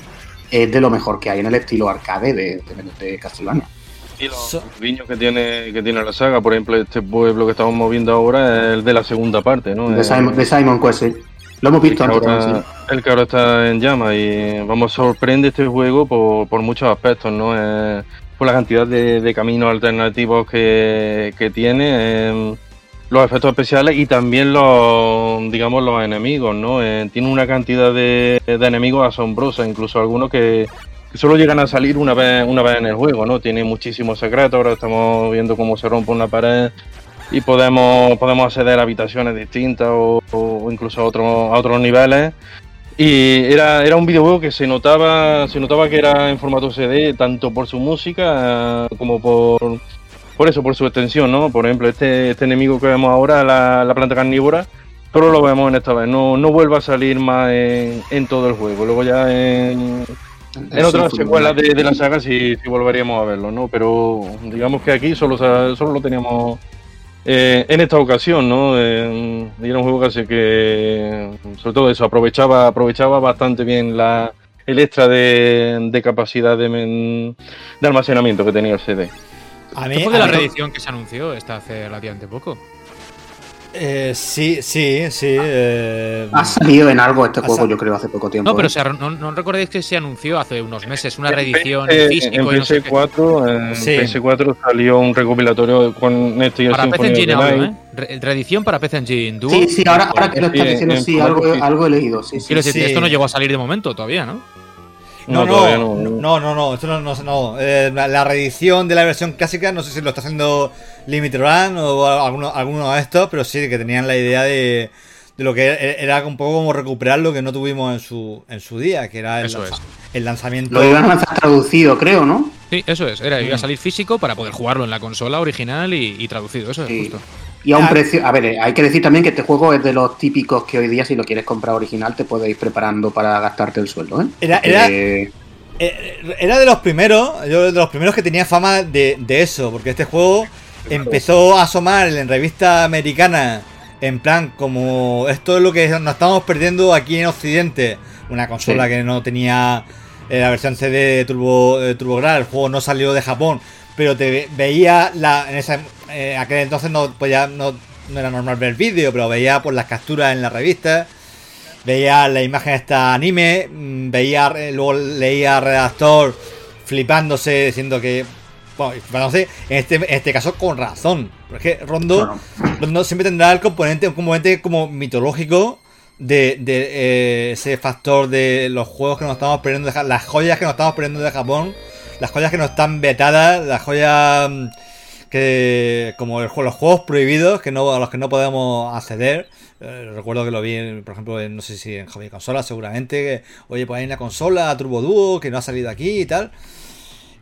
es de lo mejor que hay en el estilo arcade de, de, de Castlevania. Y los So- guiños que tiene, que tiene la saga, por ejemplo, este pueblo que estamos moviendo ahora es el de la segunda parte, ¿no? De Simon, de Simon Quest, sí. Lo hemos el visto que, antes. ahora, también, sí. el que ahora está en llama y vamos, sorprende este juego por, por muchos aspectos, ¿no? Eh, por la cantidad de, de caminos alternativos que, que tiene, eh, los efectos especiales y también los, digamos, los enemigos, ¿no? Eh, tiene una cantidad de, de enemigos asombrosa, incluso algunos que, solo llegan a salir una vez, una vez en el juego, ¿no? Tiene muchísimos secretos, ahora estamos viendo cómo se rompe una pared y podemos, podemos acceder a habitaciones distintas o, incluso a otros, a otros niveles. Y era, era un videojuego que se notaba, se notaba que era en formato CD, tanto por su música eh, como por, por eso, por su extensión, ¿no? Por ejemplo, este, este enemigo que vemos ahora, la, la planta carnívora, solo lo vemos en esta vez, no, no vuelve a salir más en, en todo el juego. Luego ya en, en otras secuelas de, de la saga sí, sí volveríamos a verlo, ¿no? Pero digamos que aquí solo, solo lo teníamos eh, en esta ocasión, ¿no? Eh, era un juego que, hace que sobre todo eso, aprovechaba, aprovechaba bastante bien la, el extra de, de capacidad de, men- de almacenamiento que tenía el CD. A fue de la reedición que se anunció esta hace relativamente poco. Eh, sí, sí, sí. eh, Ha salido en algo este juego, yo creo, hace poco tiempo. No, pero ¿eh? no, no recordéis que se anunció hace unos meses una En reedición físico en no sé qué. PS4, en Sí. PS4 salió un recopilatorio con este Para PC Engine Night. ¿eh? Re- reedición para PC Engine Duo. Sí, sí, ahora, ahora que lo estás diciendo, en sí, algo, algo he leído, sí, sí. Quiero decir, Sí. esto no llegó a salir de momento todavía, ¿no? No, no, todavía no, no, no, esto no, no, no. Eh, la, la reedición de la versión clásica, no sé si lo está haciendo Limit Run o alguno, alguno de estos, pero sí que tenían la idea de, de lo que era, era un poco como recuperar lo que no tuvimos en su, en su día, que era el, Eso lanza- es. el lanzamiento. Lo iban a lanzar traducido, creo, ¿no? Sí, eso es. Era, Mm. iba a salir físico para poder jugarlo en la consola original y, y traducido. Eso es Sí. justo. Y a un precio. A ver, eh, hay que decir también que este juego es de los típicos que hoy día, si lo quieres comprar original, te puedes ir preparando para gastarte el sueldo, ¿eh? Era- era- Eh, Eh, Era de los primeros, yo de los primeros que tenía fama de, de eso, porque este juego empezó a asomar en revista americana en plan como esto es lo que nos estamos perdiendo aquí en Occidente, una consola Sí. que no tenía la versión CD de Turbo de TurboGrafx, el juego no salió de Japón, pero te ve- veía la en esa eh, aquel entonces no podía no, no era normal ver vídeo, pero veía por las capturas en la revista veía la imagen esta anime, mm, veía eh, luego leía al redactor flipándose diciendo que bueno, flipándose, en este, en este caso con razón, porque Rondo. Rondo siempre tendrá el componente, un componente como mitológico de, de, eh, ese factor de los juegos que nos estamos perdiendo, de las joyas que nos estamos perdiendo de Japón, las joyas que no están vetadas, las joyas mm, que como los juegos prohibidos que no a los que no podemos acceder Eh, recuerdo que lo vi por ejemplo no sé si en Hobby Consola seguramente que oye pues hay una consola Turbo Duo que no ha salido aquí y tal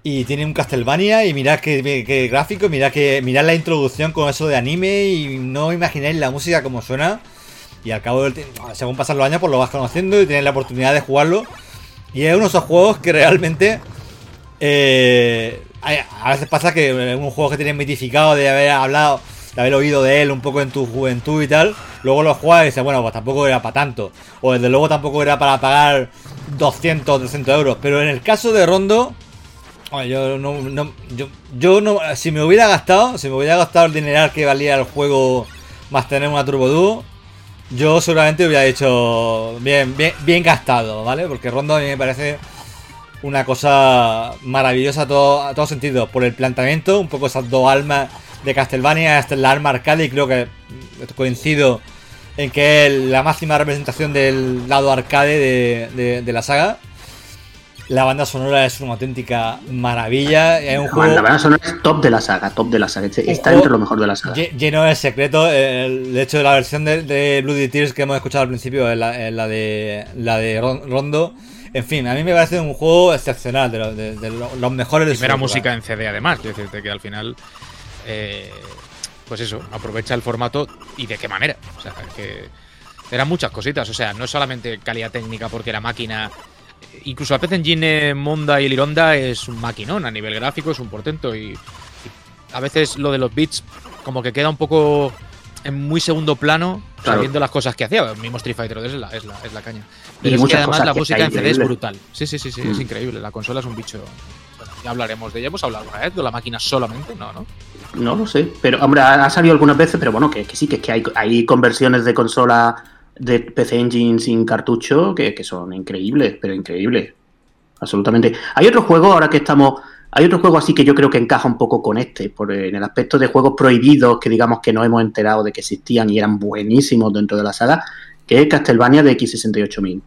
y tiene un Castlevania y mirad que gráfico mirad que mirad la introducción con eso de anime y no imagináis la música como suena. Y al cabo del tiempo según pasan los años pues lo vas conociendo y tienes la oportunidad de jugarlo. Y es uno de esos juegos que realmente eh, a veces pasa que es un juego que tienes mitificado de haber hablado, de haber oído de él un poco en tu juventud y tal, luego lo juegas y dices, bueno, pues tampoco era para tanto. O desde luego tampoco era para pagar 200 o 300 euros. Pero en el caso de Rondo, yo no, yo no, si me hubiera gastado, si me hubiera gastado el dineral que valía el juego más tener una Turbo Duo, yo seguramente hubiera hecho bien, bien, bien gastado, ¿vale? Porque Rondo a mí me parece una cosa maravillosa a todo, a todo sentido. Por el planteamiento, un poco esas dos almas de Castlevania, esta es la alma arcade, y creo que coincido en que es la máxima representación del lado arcade de, de- de la saga. La banda sonora es una auténtica maravilla. Es un La juego banda sonora es top de la saga, top de la saga. Este- Está entre lo mejor de la saga. lle- lleno de secretos. El, de hecho, la versión de, de Bloody Tears que hemos escuchado al principio es la, la de la de Ron- Rondo. En fin, a mí me parece un juego excepcional, de, lo- de- de lo- los mejores de su Primera música en CD, además. Quiero decirte que al final. eh, pues eso, aprovecha el formato y de qué manera. O sea, que eran muchas cositas. O sea, no es solamente calidad técnica porque la máquina. Incluso la PC Engine Monda y el Ironda es un maquinón a nivel gráfico, es un portento. Y, y a veces lo de los bits, como que queda un poco en muy segundo plano, Claro. sabiendo las cosas que hacía. El mismo Street Fighter 2 es la, es la, es la caña. Y Pero es que además la música en CD es brutal. Sí, sí, sí, sí, es Mm. increíble. La consola es un bicho. Bueno, ya hablaremos de ella. Hemos hablado alguna vez de la máquina solamente, no, ¿no? No lo sé, pero hombre, ha, salido algunas veces, pero bueno, que, que sí, que es que hay, hay conversiones de consola de PC Engine sin cartucho que, que son increíbles, pero increíbles. Absolutamente. Hay otro juego, ahora que estamos, hay otro juego así que yo creo que encaja un poco con este, por, en el aspecto de juegos prohibidos que digamos que no hemos enterado de que existían y eran buenísimos dentro de la saga, que es Castlevania de X68000.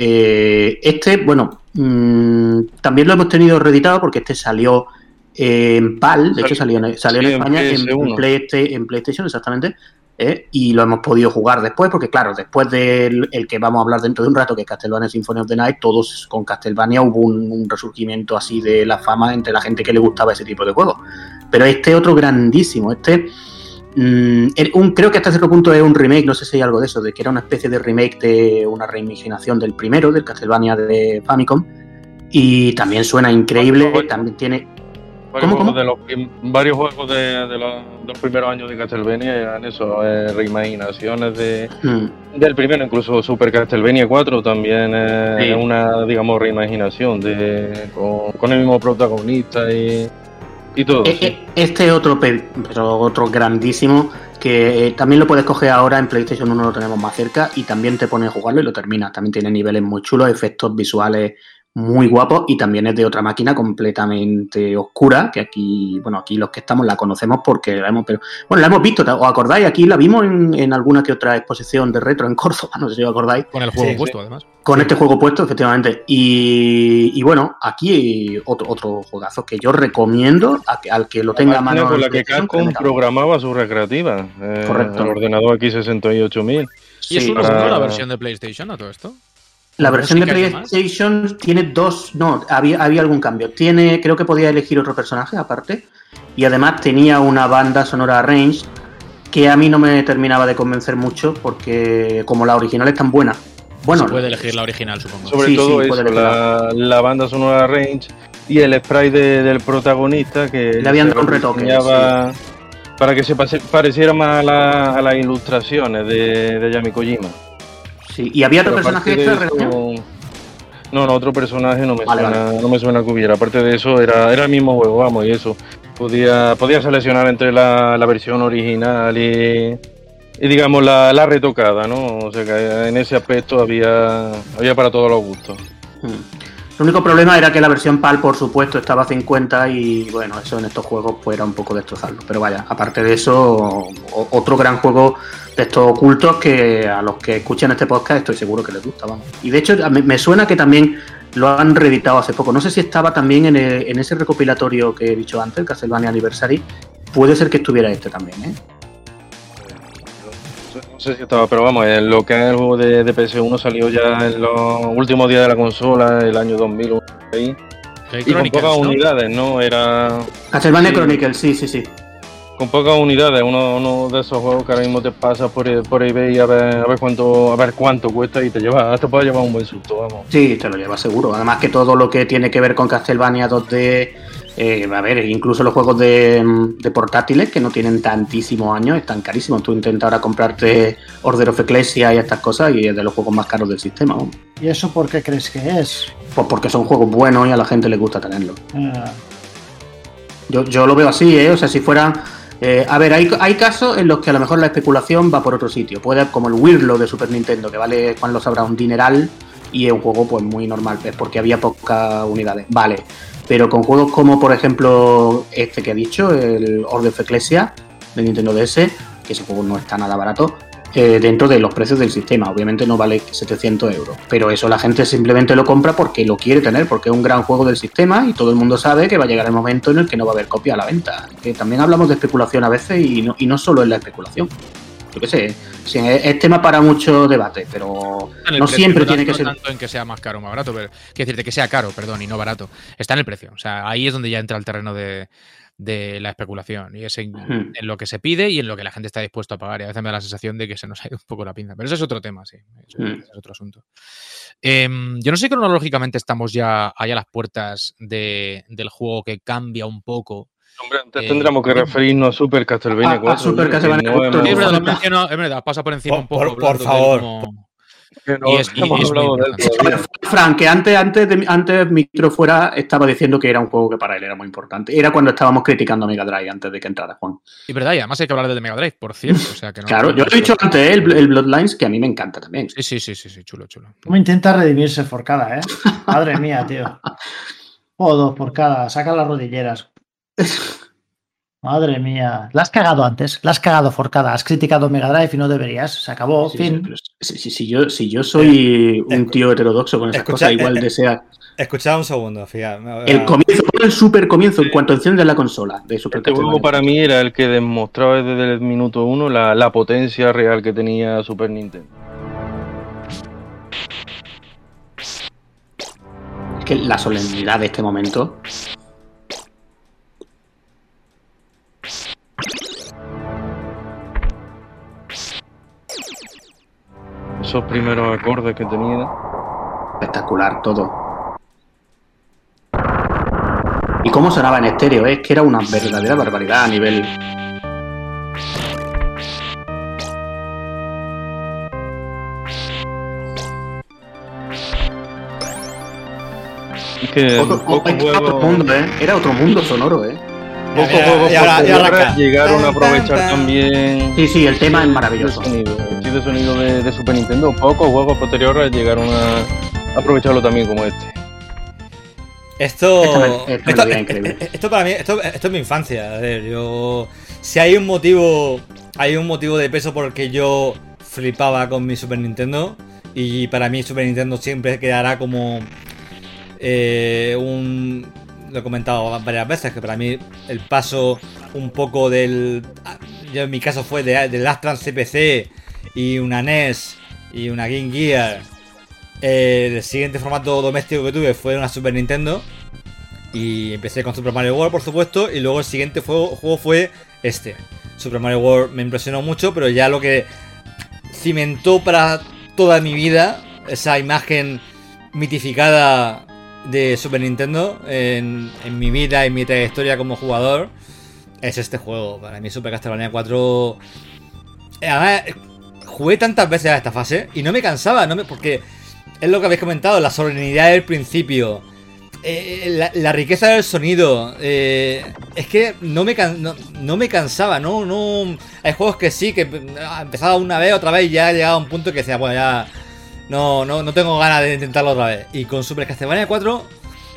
Eh, este, bueno, mm, también lo hemos tenido reeditado porque este salió en PAL, de hecho salió en, salió en España, en, PS1. en en PlayStation, exactamente, ¿eh? y lo hemos podido jugar después, porque claro, después del el que vamos a hablar dentro de un rato, que es Castlevania Symphony of the Night, todos con Castlevania hubo un, un resurgimiento así de la fama entre la gente que le gustaba ese tipo de juegos. Pero este otro grandísimo, este mm, un, creo que hasta cierto punto es un remake, no sé si hay algo de eso, de que era una especie de remake de una reimaginación del primero, del Castlevania de Famicom. Y también suena increíble, también tiene Varios ¿Cómo, juegos, De los, prim- varios juegos de, de los, de los primeros años de Castlevania eran eso, eh, reimaginaciones de, mm, del primero, incluso Super Castlevania 4 también eh, Sí. es una, digamos, reimaginación de, con, con el mismo protagonista y, y todo. Eh, sí. Este otro, pero otro grandísimo, que también lo puedes coger ahora en PlayStation 1, lo tenemos más cerca, y también te pones a jugarlo y lo terminas. También tiene niveles muy chulos, efectos visuales muy guapos, y también es de otra máquina completamente oscura, que aquí, bueno, aquí los que estamos la conocemos porque la hemos, pero, bueno, la hemos visto, ¿os acordáis? Aquí la vimos en, en alguna que otra exposición de retro en Córdoba, no sé si os acordáis. Con el juego Sí, puesto, además. Con este juego puesto, efectivamente. Y, y bueno, aquí otro, otro juegazo que yo recomiendo a al que lo tenga a mano. con la que Capcom programaba su recreativa. eh, Correcto. El ordenador X68000. ¿Y es uno para- la versión de PlayStation a todo esto? La ¿No versión de? PlayStation tiene dos. No, había, había algún cambio. Tiene, creo que podía elegir otro personaje aparte. Y además tenía una banda sonora range que a mí no me terminaba de convencer mucho porque, como la original es tan buena. Bueno, Se puede elegir la original, supongo. Sobre Sí, todo sí, puede eso, la, la banda sonora range y el spray de- del protagonista que Le habían dado un retoque, para que se pase- pareciera más a, la- a las ilustraciones de, de Yami Kojima. Sí. ¿Y había otro Pero personaje de eso? No, no, otro personaje no me Vale, suena, no me suena que hubiera. Aparte de eso, era, era el mismo juego, vamos, y eso. Podía, podía seleccionar entre la, la versión original y, y digamos la, la retocada, ¿no? O sea que en ese aspecto había, había para todos los gustos. Mm. El único problema era que la versión PAL, por supuesto, estaba a 50 y bueno, eso en estos juegos pues era un poco destrozarlo. Pero vaya, aparte de eso, otro gran juego de estos ocultos que a los que escuchan este podcast estoy seguro que les gusta, vamos. Y de hecho, me suena que también lo han reeditado hace poco. No sé si estaba también en, el- en ese recopilatorio que he dicho antes, el Castlevania Anniversary. Puede ser que estuviera este también, ¿eh? No sé si estaba, pero vamos, en lo que es el juego de, de PS1 salió ya en los últimos días de la consola, el año 2000, ahí, y con pocas ¿no? unidades, ¿no? Era Castlevania Sí. Chronicles, sí, sí, sí. con pocas unidades, uno, uno de esos juegos que ahora mismo te pasas por, por eBay a ver, a ver cuánto, a ver cuánto cuesta y te lleva, te puede llevar un buen susto, vamos. Sí, te lo lleva seguro. Además que todo lo que tiene que ver con Castlevania 2D, eh, a ver, incluso los juegos de, de portátiles que no tienen tantísimos años están carísimos. Tú intentas ahora comprarte Order of Ecclesia y estas cosas y es de los juegos más caros del sistema. ¿no? ¿Y eso por qué crees que es? Pues porque son juegos buenos y a la gente le gusta tenerlos. Ah, Yo, yo lo veo así, ¿eh? O sea, si fueran... eh, a ver, hay, hay casos en los que a lo mejor la especulación va por otro sitio. Puede, como el Wirlo de Super Nintendo, que vale, Juan lo sabrá, un dineral y es un juego pues muy normal, es porque había pocas unidades. Vale. Pero con juegos como, por ejemplo, este que he dicho, el Order of Ecclesia de Nintendo DS, que ese juego no está nada barato, eh, dentro de los precios del sistema. Obviamente no vale 700 euros, pero eso la gente simplemente lo compra porque lo quiere tener, porque es un gran juego del sistema y todo el mundo sabe que va a llegar el momento en el que no va a haber copia a la venta. También hablamos de especulación a veces y no, y no solo es la especulación. Yo qué sé, sí, es, tema para mucho debate, pero no siempre no tiene que ser... tanto en que sea más caro o más barato, pero quiero decirte que sea caro, perdón, y no barato. Está en el precio. O sea, ahí es donde ya entra el terreno de, de la especulación. Y es en, Hmm. en lo que se pide y en lo que la gente está dispuesto a pagar. Y a veces me da la sensación de que se nos ha ido un poco la pinza. Pero eso es otro tema, sí. Hmm. es otro asunto. Em, yo no sé cronológicamente estamos ya ahí a las puertas de- del juego que cambia un poco. Hombre, antes Eh, tendríamos que referirnos a Super Castlevania A- a 4. Super Castlevania no 4. hemos- Sí, es verdad, lo Hemos- menciono, es verdad, pasa por encima Por- un poco. por- de favor, no y es- y- es de. Fran, que antes, antes, de, antes Micro fuera, estaba diciendo que era un juego que para él era muy importante. Era cuando estábamos criticando a Mega Drive antes de que entrara Juan. Y verdad, y además hay que hablar del Mega Drive, por cierto. O sea, que no- Claro, yo lo he dicho antes, ¿eh? el, el Bloodlines, que a mí me encanta también. Sí, sí, sí, sí, sí, chulo, chulo. ¿Cómo intenta redimirse Forcada, eh? Madre mía, tío. O dos por cada, saca las rodilleras. Madre mía. La has cagado antes, la has cagado Forcada. Has criticado Mega Drive y no deberías. Se acabó, Sí, sí, fin. pero si, si- si yo, si yo soy un escu- tío heterodoxo con esas escucha, cosas, igual eh, desea. Escuchad un segundo, fíjate. El comienzo, el super comienzo, en cuanto enciendes la consola de Super Este juego para mí era el que demostraba desde el minuto uno la, la potencia real que tenía Super Nintendo. Es que la solemnidad de este momento. Esos primeros acordes que tenía. Espectacular todo. Y cómo sonaba en estéreo, ¿eh? es que era una verdadera barbaridad a nivel. Otro- otro juegos, mundo, ¿eh? Era otro mundo sonoro, ¿eh? pocos Mira, juegos y ahora- y ahora posteriores acá. llegaron a Tan, tan, aprovechar tan. también Sí, sí, el tema es el maravilloso. De sonido de, de Super Nintendo. Pocos juegos posteriores llegaron a aprovecharlo también como este. Esto, esta esto, melodía increíble. esto para mí, esto, esto es mi infancia. A ver, yo. Si hay un motivo. Hay un motivo de peso por el que yo flipaba con mi Super Nintendo. Y para mí Super Nintendo siempre quedará como. eh, un. Lo he comentado varias veces, que para mí el paso un poco del. Yo en mi caso fue de, del Astran CPC y una NES y una Game Gear. El siguiente formato doméstico que tuve fue una Super Nintendo. Y empecé con Super Mario World, por supuesto. Y luego el siguiente juego, juego fue este. Super Mario World me impresionó mucho, pero ya lo que cimentó para toda mi vida esa imagen mitificada de Super Nintendo en, en mi vida, en mi trayectoria como jugador, es este juego. Para mí Super Castlevania 4... Además, jugué tantas veces a esta fase y no me cansaba, no me, porque es lo que habéis comentado, la solemnidad del principio, eh, la, riqueza del sonido, eh, es que no me, can- no, no me cansaba, no, no, hay juegos que sí, que ah, empezaba una vez, otra vez y ya llegaba a un punto que decía, bueno, ya no, no, no tengo ganas de intentarlo otra vez. Y con Super Castlevania 4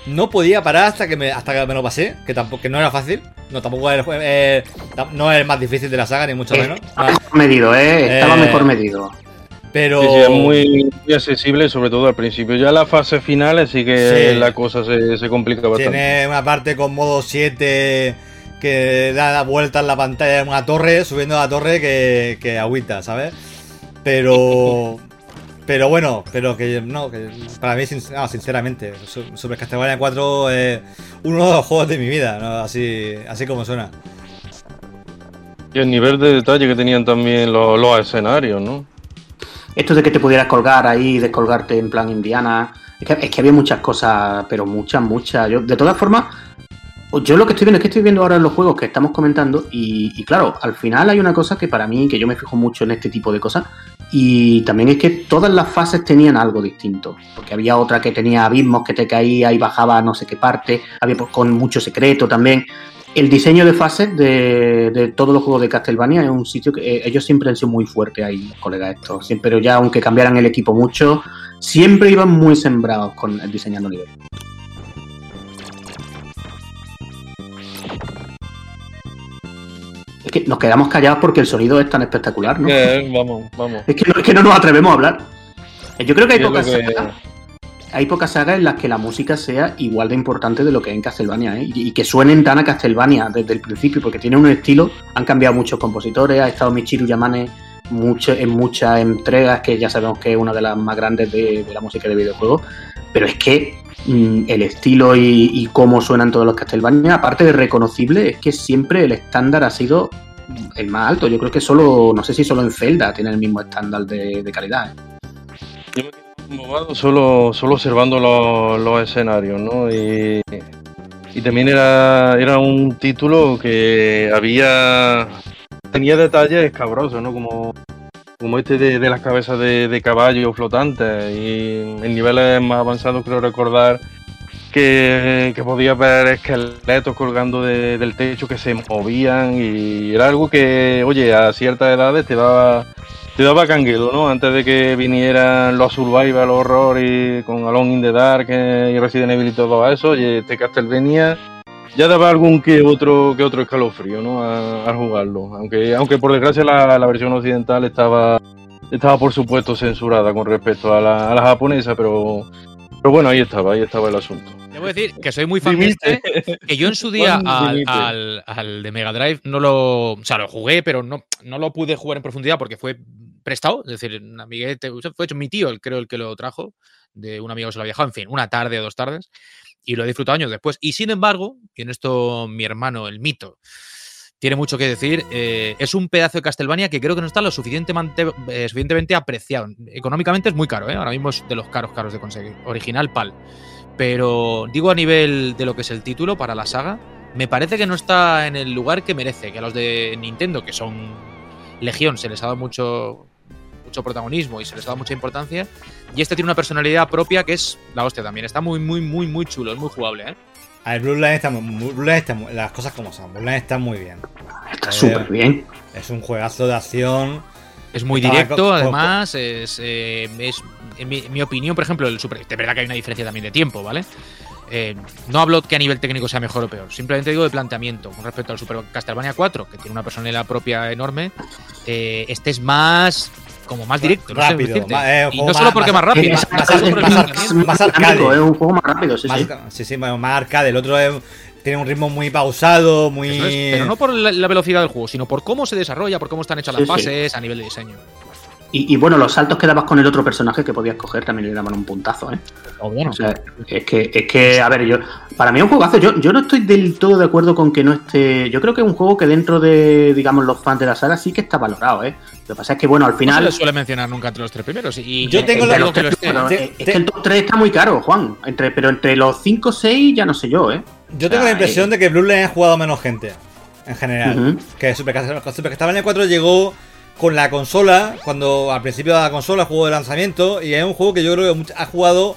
no podía parar hasta que me, hasta que me lo pasé, que tampoco que no era fácil, no tampoco el eh, tam- no es el más difícil de la saga, ni mucho menos. Estaba mejor medido, ¿eh? Estaba Eh, mejor medido. Pero Sí, sí, es muy, muy accesible, sobre todo al principio. Ya la fase final, así que Sí. la cosa se, se complica bastante. Tiene una parte con modo 7 que da vuelta en la pantalla en una torre, subiendo a la torre que, que agüita, ¿sabes? Pero. Pero bueno, pero que no, que para mí, sin- no, sinceramente, Su- Super Castlevania 4 es uno de los juegos de mi vida, ¿no? así, así como suena. Y el nivel de detalle que tenían también los, los escenarios, ¿no? Esto de que te pudieras colgar ahí, descolgarte en plan Indiana. Es que, es que había muchas cosas, pero muchas, muchas. Yo, de todas formas, yo lo que estoy viendo es que estoy viendo ahora los juegos que estamos comentando. Y, claro, al final hay una cosa que para mí, que yo me fijo mucho en este tipo de cosas. Y también es que todas las fases tenían algo distinto. Porque había otra que tenía abismos que te caía y bajaba a no sé qué parte. Había pues, con mucho secreto también. El diseño de fases de, todos los juegos de Castlevania es un sitio que eh, ellos siempre han sido muy fuertes ahí, los colegas estos. Pero ya aunque cambiaran el equipo mucho, siempre iban muy sembrados con el diseñando nivel. Es que nos quedamos callados porque el sonido es tan espectacular, ¿no? Eh, vamos, vamos. Es que no, es que no nos atrevemos a hablar. Eh, Yo creo que hay pocas, que- sagas, hay pocas sagas en las que la música sea igual de importante de lo que es en Castlevania, ¿eh? y, y que suenen tan a Castlevania desde el principio, porque tiene un estilo, han cambiado muchos compositores, ha estado Michiru Yamane en muchas entregas, que ya sabemos que es una de las más grandes de, la música de videojuegos, pero es que mm, el estilo y, cómo suenan todos los Castlevania, aparte de reconocible, es que siempre el estándar ha sido el más alto. Yo creo que solo, no sé si solo en Zelda tiene el mismo estándar de, calidad. ¿eh? Yo me quedé embobado solo, solo observando los, los escenarios, ¿no? Y, y también era, era un título que había. Tenía detalles escabrosos, ¿no? Como, como este de, las cabezas de, de caballo flotantes. Y en niveles más avanzados creo recordar que, que podía ver esqueletos colgando de- del techo que se movían y era algo que, oye, a ciertas edades te daba te daba canguelo, ¿no? Antes de que vinieran los Survival Horror y con Alone in the Dark eh, y Resident Evil y todo eso, oye, este Castlevania ya daba algún que otro que otro escalofrío, ¿no? A, a jugarlo. Aunque aunque por desgracia la, la versión occidental estaba estaba por supuesto censurada con respecto a la, a la japonesa, pero pero bueno, ahí estaba, ahí estaba el asunto. Debo decir que soy muy fan de este, que yo en su día al, al- al de Mega Drive no lo. O sea, lo jugué, pero no, no lo pude jugar en profundidad porque fue prestado. Es decir, un amiguete. Fue hecho mi tío, el, creo, el que lo trajo, de un amigo que se lo había dejado. En fin, una tarde o dos tardes. Y lo he disfrutado años después. Y sin embargo, y en esto mi hermano, el mito, tiene mucho que decir. eh, es un pedazo de Castlevania que creo que no está lo suficientemente, eh, suficientemente apreciado. Económicamente es muy caro, ¿eh? ahora mismo es de los caros caros de conseguir. Original PAL. Pero digo a nivel de lo que es el título para la saga, me parece que no está en el lugar que merece. Que a los de Nintendo, que son Legión, se les ha dado mucho, mucho protagonismo y se les ha dado mucha importancia. Y este tiene una personalidad propia que es la hostia también. Está muy, muy, muy, muy chulo, es muy jugable, ¿eh? A ver, Blue Line está Blue Line está muy- las cosas como son. Blue Line está muy bien. Está Eh, súper bien. Es un juegazo de acción. Es muy directo, además. Es, eh, es- en mi, en mi opinión, por ejemplo, el Super. De verdad que hay una diferencia también de tiempo, ¿vale? Eh, no hablo que a nivel técnico sea mejor o peor, simplemente digo de planteamiento. Con respecto al Super Castlevania 4, que tiene una personalidad propia enorme, eh, este es más. Como más directo. no sé Rápido, decirte. más- eh, y no solo porque más- más rápido, más- más- por el más- planteamiento. más- más arcade. Es un juego más rápido, sí, Más, sí. sí, más arcade. El otro es- tiene un ritmo muy pausado, muy. Es, pero no por la, la velocidad del juego, sino por cómo se desarrolla, por cómo están hechas Sí, las sí. fases a nivel de diseño. Y, y bueno, los saltos que dabas con el otro personaje que podías coger también le daban un puntazo, ¿eh? O sea, es que, es que, a ver, yo, para mí es un juegazo. Yo, yo no estoy del todo de acuerdo con que no esté. Yo creo que es un juego que dentro de, digamos, los fans de la saga sí que está valorado, ¿eh? Lo que pasa es que, bueno, al No se final. le suele mencionar nunca entre los tres primeros. Y, Yo tengo la- dudo que lo esté. Bueno, Te- es te- que el top 3 está muy caro, Juan. Entre, pero entre los 5 o 6 ya no sé yo, ¿eh? Yo tengo la impresión de que Blue Line ha jugado menos gente. En general. Ujú. Que Super, Super Castlevania 4 llegó con la consola. Cuando al principio de la consola, juego de lanzamiento. Y es un juego que yo creo que ha jugado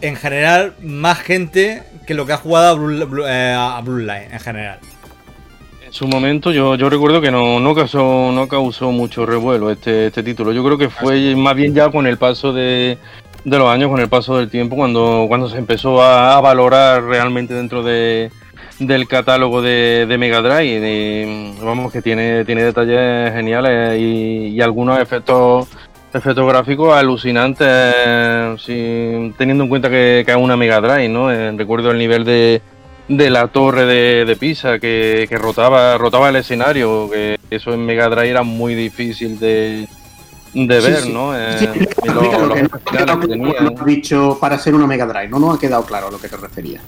en general más gente que lo que ha jugado a Blue, Blue- eh, a Blue Line en general. En su momento yo, yo recuerdo que no, no, causó, no causó mucho revuelo este, este título. Yo creo que fue más bien ya con el paso de, de los años, con el paso del tiempo, cuando, cuando se empezó a, a valorar realmente dentro de, del catálogo de, de Mega Drive. de- vamos, que tiene, tiene detalles geniales y, y algunos efectos efectos gráficos alucinantes, teniendo en cuenta que, que es una Mega Drive, ¿no? Eh, recuerdo el nivel de, de la torre de, de Pisa que, que rotaba, rotaba el escenario, que eso en Mega Drive era muy difícil de, de Sí, ver, sí. ¿no? Eh, Sí, y lo que no que has dicho para ser una Mega Drive. No nos ha quedado claro a lo que te referías.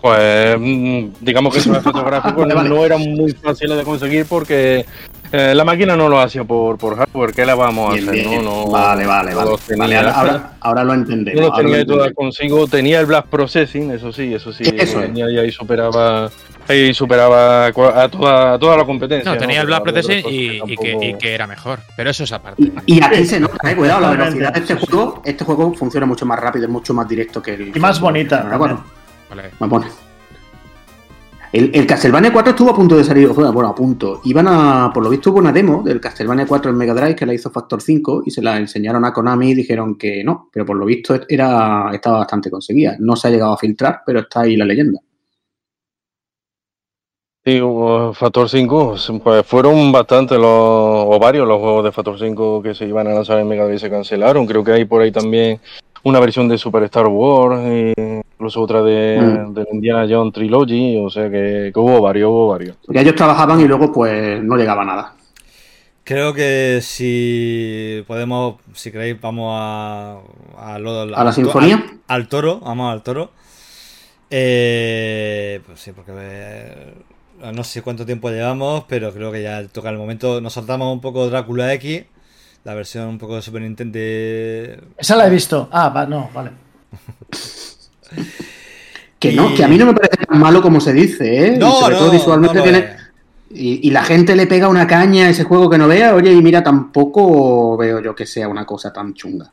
Pues mm, digamos que esos efectos gráficos Vale, vale. no eran muy fáciles de conseguir porque eh, la máquina no lo hacía por, por hardware. ¿Qué le vamos a Bien, hacer? bien. No, no, vale, vale, no vale. Vale, ahora, ahora, ahora lo entendemos. No lo ahora tenía lo todas consigo, tenía el Blast Processing, eso sí, eso sí, Eso es. tenía y ahí superaba, ahí superaba a toda, a toda la competencia. No, tenía el Black Pero Processing y, que, y tampoco- que era mejor. Pero eso es aparte. Y, y aquí se nota, eh, cuidado, la velocidad de este juego, este juego funciona mucho más rápido, es mucho más directo que el. Y más bonita. Ahora, El, el Castlevania 4 estuvo a punto de salir, bueno, a punto. Iban a, por lo visto hubo una demo del Castlevania 4 en Mega Drive que la hizo Factor 5 y se la enseñaron a Konami y dijeron que no, pero por lo visto era, estaba bastante conseguida. No se ha llegado a filtrar, pero está ahí la leyenda. Sí, hubo Factor 5, pues fueron bastante los, o varios los juegos de Factor 5 que se iban a lanzar en Mega Drive y se cancelaron. Creo que hay por ahí también una versión de Super Star Wars, incluso otra de, Mm. de la Indiana Jones Trilogy, o sea que, que hubo varios, hubo varios. Porque ellos trabajaban y luego pues no llegaba nada. Creo que si podemos, si queréis, vamos a. ¿A, lo- ¿A la sinfonía? Al, al toro, vamos al toro. Eh, pues sí, porque eh, no sé cuánto tiempo llevamos, pero creo que ya toca el momento. Nos saltamos un poco Drácula X, la versión un poco de Super Nintendo. Esa la he visto. Ah, va, no, vale. Que no, Y- que a mí no me parece tan malo como se dice, ¿eh? Y sobre no, todo visualmente no tiene. Y, y la gente le pega una caña a ese juego que no vea, oye, y mira, tampoco veo yo que sea una cosa tan chunga.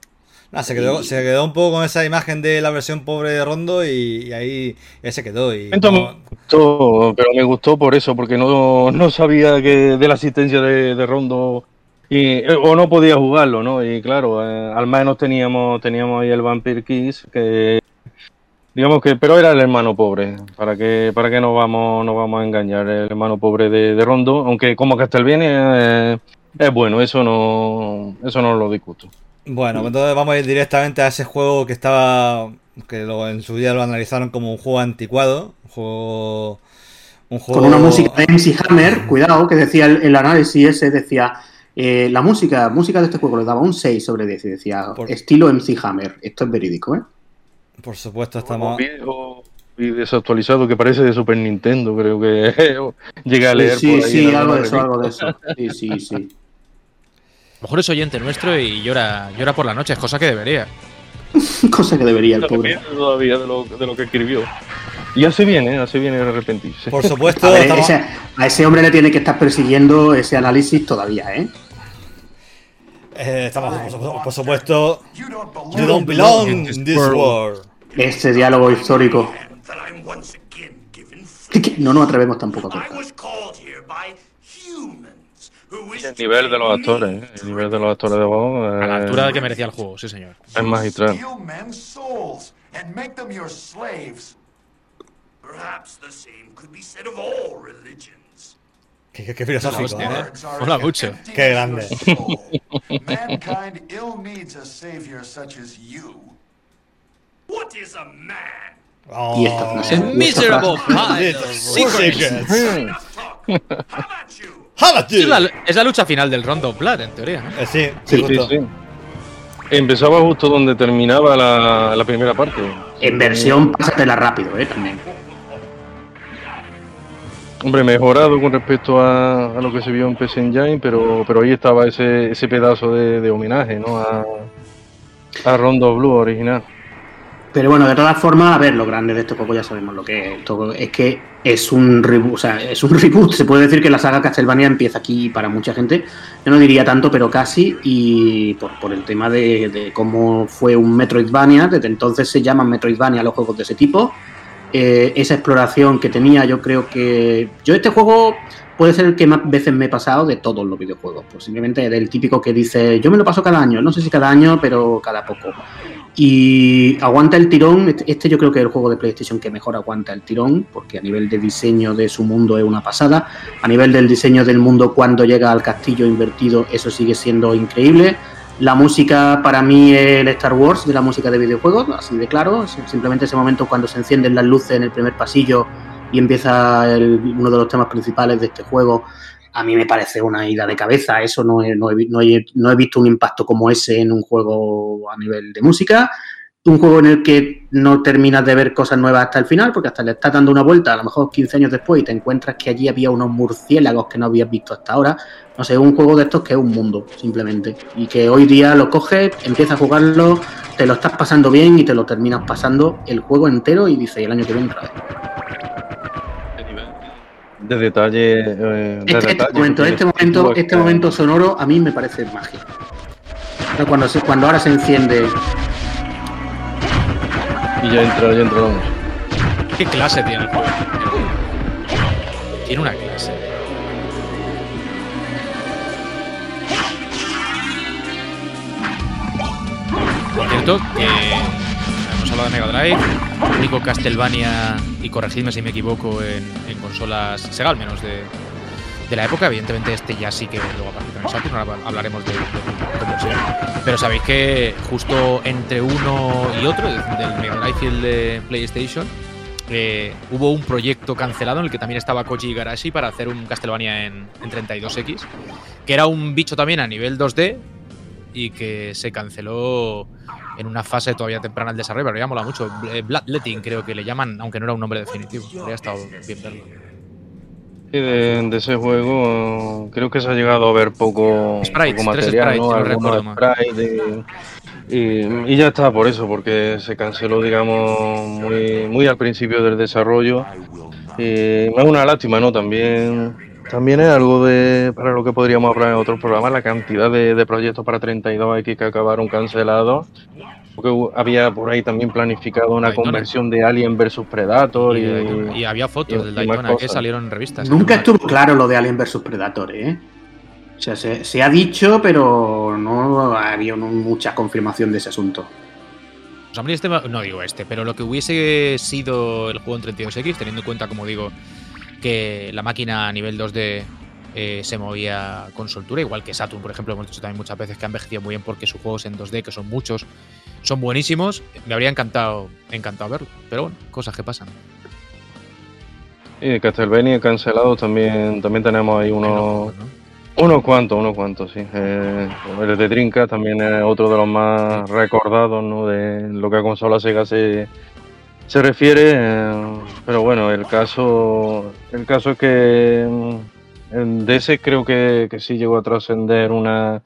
Ah, se, quedó, se quedó un poco con esa imagen de la versión pobre de Rondo y, y ahí, ahí se quedó. Y, me gustó, pero me gustó por eso, porque no, no sabía que de la asistencia de, de Rondo y, o no podía jugarlo, ¿no? Y claro, eh, al menos teníamos, teníamos ahí el Vampire Kiss, que digamos que, pero era el hermano pobre, para que, para que nos vamos, nos vamos a engañar, el hermano pobre de, de Rondo, aunque como Castlevania eh, es bueno, eso no, eso no lo discuto. Bueno, pues entonces vamos a ir directamente a ese juego que estaba. que lo- en su día lo analizaron como un juego anticuado. Un juego. Un juego. Con una música de MC Hammer, cuidado, que decía el, el análisis ese, decía, eh, la música, música de este juego le daba un 6 sobre 10 y decía, Por- estilo MC Hammer. Esto es verídico, ¿eh? Por supuesto, Un estamos. video y desactualizado que parece de Super Nintendo, creo que llegué a leer sí, por ahí. sí, algo de eso, algo de eso. Sí, sí, sí. A lo mejor es oyente nuestro y llora, llora por la noche, es cosa que debería. Cosa que debería el pobre. todavía de lo, de lo que escribió. Y hace bien, ¿eh? Hace bien en arrepentirse. Por supuesto, A, ver, estamos- ese- a ese hombre le tiene que estar persiguiendo ese análisis todavía, ¿eh? Eh, estamos por, supuesto- por supuesto. You don't belong. In this world. Ese diálogo histórico. Que No nos atrevemos tampoco a wish El nivel de los actores, ¿eh? El nivel de los actores de voz A la eh, altura que merecía el juego, sí señor. es magistral. Steal men's souls and make them your slaves. Perhaps the same could be said of all religions. Qué, qué- qué filosófico, hostia, ¿eh? As mucho. Qué grande. your soul. Mankind ill needs a savior such as you. What is a man? Oh, Y esta frase. Miserable pile of secrets. How about you? Es la, es la lucha final del Rondo of Blood, en teoría. ¿no? Eh, sí, Sí, sí, sí. Empezaba justo donde terminaba la, la primera parte. En versión, pásatela rápido, ¿eh? También. Hombre, mejorado con respecto a, a lo que se vio en PS Engine, pero, pero ahí estaba ese, ese pedazo de, de homenaje, ¿no? A, a Rondo Blue original. Pero bueno, de todas formas, a ver, lo grande de este juego ya sabemos lo que es. Esto es que es un reboot, o sea, es un reboot. Se puede decir que la saga Castlevania empieza aquí para mucha gente. Yo no diría tanto, pero casi. Y por, por el tema de, de cómo fue un Metroidvania, desde entonces se llaman Metroidvania los juegos de ese tipo. Eh, esa exploración que tenía, yo creo que. Yo este juego puede ser el que más veces me he pasado de todos los videojuegos. Posiblemente del típico que dice, yo me lo paso cada año. No sé si cada año, pero cada poco. Y aguanta el tirón. Este, este yo creo que es el juego de PlayStation que mejor aguanta el tirón, porque a nivel de diseño de su mundo es una pasada. A nivel del diseño del mundo cuando llega al castillo invertido, eso sigue siendo increíble. La música para mí es el Star Wars de la música de videojuegos, así de claro. Simplemente ese momento cuando se encienden las luces en el primer pasillo y empieza el- uno de los temas principales de este juego, a mí me parece una ida de cabeza. Eso no no he no he- no he visto un impacto como ese en un juego a nivel de música. Un juego en el que no terminas de ver cosas nuevas hasta el final, porque hasta le estás dando una vuelta, a lo mejor 15 años después, y te encuentras que allí había unos murciélagos que no habías visto hasta ahora. No sé, un juego de estos que es un mundo, simplemente. Y que hoy día lo coges, empiezas a jugarlo, te lo estás pasando bien y te lo terminas pasando el juego entero y dices, el año que viene otra vez. De detalle. eh, de Este, este momento, este momento, este momento sonoro a mí me parece magia. Ahora Cuando, se- cuando ahora se enciende Y ya entra, ya entra música. ¿Qué clase tiene el juego? Tiene una clase. Por cierto, que hemos hablado de Mega Drive, único Castlevania, y corregidme si me equivoco, en, en consolas Sega, al menos de, de la época. Evidentemente, este ya sí que luego aparece en Saturn, ahora hablaremos de, de cómo. Pero sabéis que justo entre uno y otro, del Mega Drive y el de PlayStation, eh, hubo un proyecto cancelado en el que también estaba Koji Igarashi para hacer un Castlevania en, en 32X, que era un bicho también a nivel 2D y que se canceló en una fase todavía temprana del desarrollo, pero ya mola mucho. Bloodletting creo que le llaman, aunque no era un nombre definitivo. Habría estado bien verlo. Sí, de, de ese juego creo que se ha llegado a ver poco, Sprites, poco tres material, sprites, ¿no? no Algunos más. sprites y, y- y ya está por eso, porque se canceló, digamos, muy, muy al principio del desarrollo. Y es una lástima, ¿no? También, también es algo de para lo que podríamos hablar en otros programas, la cantidad de, de proyectos para 32X que acabaron cancelados. Porque había por ahí también planificado una Daytona. conversión de Alien versus Predator Y, y, y había fotos y del Daytona que salieron en revistas. Nunca estuvo claro lo de Alien vs Predator, ¿eh? O sea, se, se ha dicho, pero no había mucha confirmación de ese asunto. Pues este, no digo este, pero lo que hubiese sido el juego en 32X, teniendo en cuenta, como digo, que la máquina a nivel 2D eh, se movía con soltura, igual que Saturn, por ejemplo, hemos dicho también muchas veces que han envejecido muy bien porque sus juegos en 2D, que son muchos, son buenísimos. Me habría encantado, encantado verlo, pero bueno, cosas que pasan. Y de Castlevania cancelado también, también tenemos ahí unos, unos cuantos, unos cuantos, sí. Eh, el de Trinca también es otro de los más recordados, ¿no? De lo que a consola Sega se, se refiere. eh, pero bueno, el caso, el caso es que mm, en DS creo que, que sí llegó a trascender una,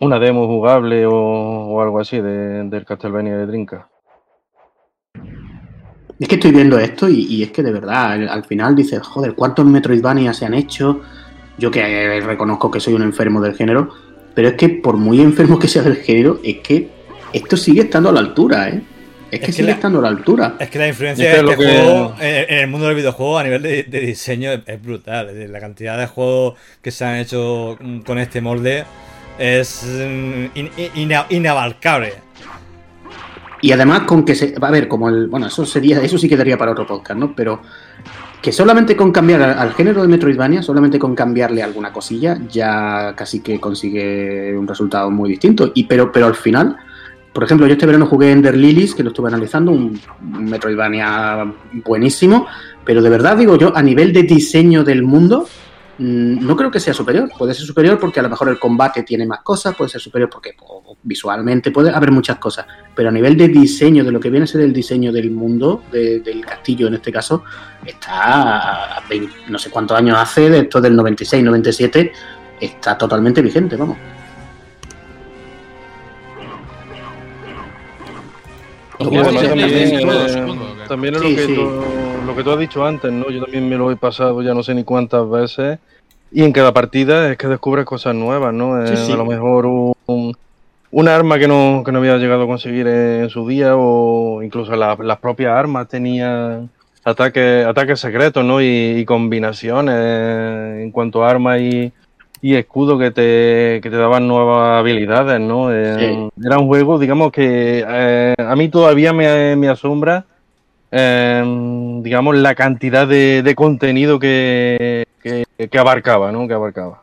una demo jugable o, o algo así de, del Castlevania de Trinca. Es que estoy viendo esto y, y es que de verdad, al, al final dices, joder, ¿cuántos Metroidvania se han hecho? Yo que eh, reconozco que soy un enfermo del género, pero es que por muy enfermo que sea del género, es que esto sigue estando a la altura, ¿eh? Es que que sigue la- estando a la altura. Es que la influencia Es de este que- juego en, en el mundo del videojuego a nivel de, de diseño es, es brutal. Es la cantidad de juegos que se han hecho mm, con este molde es mm, in- in- ina- inabarcable. Y además con que se... A ver, como el... Bueno, eso sería... Eso sí quedaría para otro podcast, ¿no? Pero que solamente con cambiar al, al género de Metroidvania, solamente con cambiarle alguna cosilla, ya casi que consigue un resultado muy distinto. Y pero, pero al final, por ejemplo, yo este verano jugué Ender Lilies, que lo estuve analizando, un, un Metroidvania buenísimo, pero de verdad digo yo, a nivel de diseño del mundo, mm, no creo que sea superior. Puede ser superior porque a lo mejor el combate tiene más cosas, puede ser superior porque visualmente puede haber muchas cosas, pero a nivel de diseño, de lo que viene a ser el diseño del mundo, de- del castillo en este caso, está, a 20 no sé cuántos años hace, de esto del 96, 97, está totalmente vigente, vamos. También, eh, también es Sí, lo, que sí. tú, lo que tú has dicho antes, ¿no? Yo también me lo he pasado ya no sé ni cuántas veces. Y en cada partida es que descubres cosas nuevas, ¿no? Sí, Eh, sí. A lo mejor un, un arma que no, que no había llegado a conseguir en su día o incluso la- las propias armas tenían ataques, ataques secretos, ¿no? Y, y combinaciones en cuanto a armas y, y escudo que te, que te daban nuevas habilidades, ¿no? Eh, Era un juego, digamos, que eh, a mí todavía me, me asombra, eh, digamos, la cantidad de, de contenido que, que, que abarcaba, ¿no? Que abarcaba.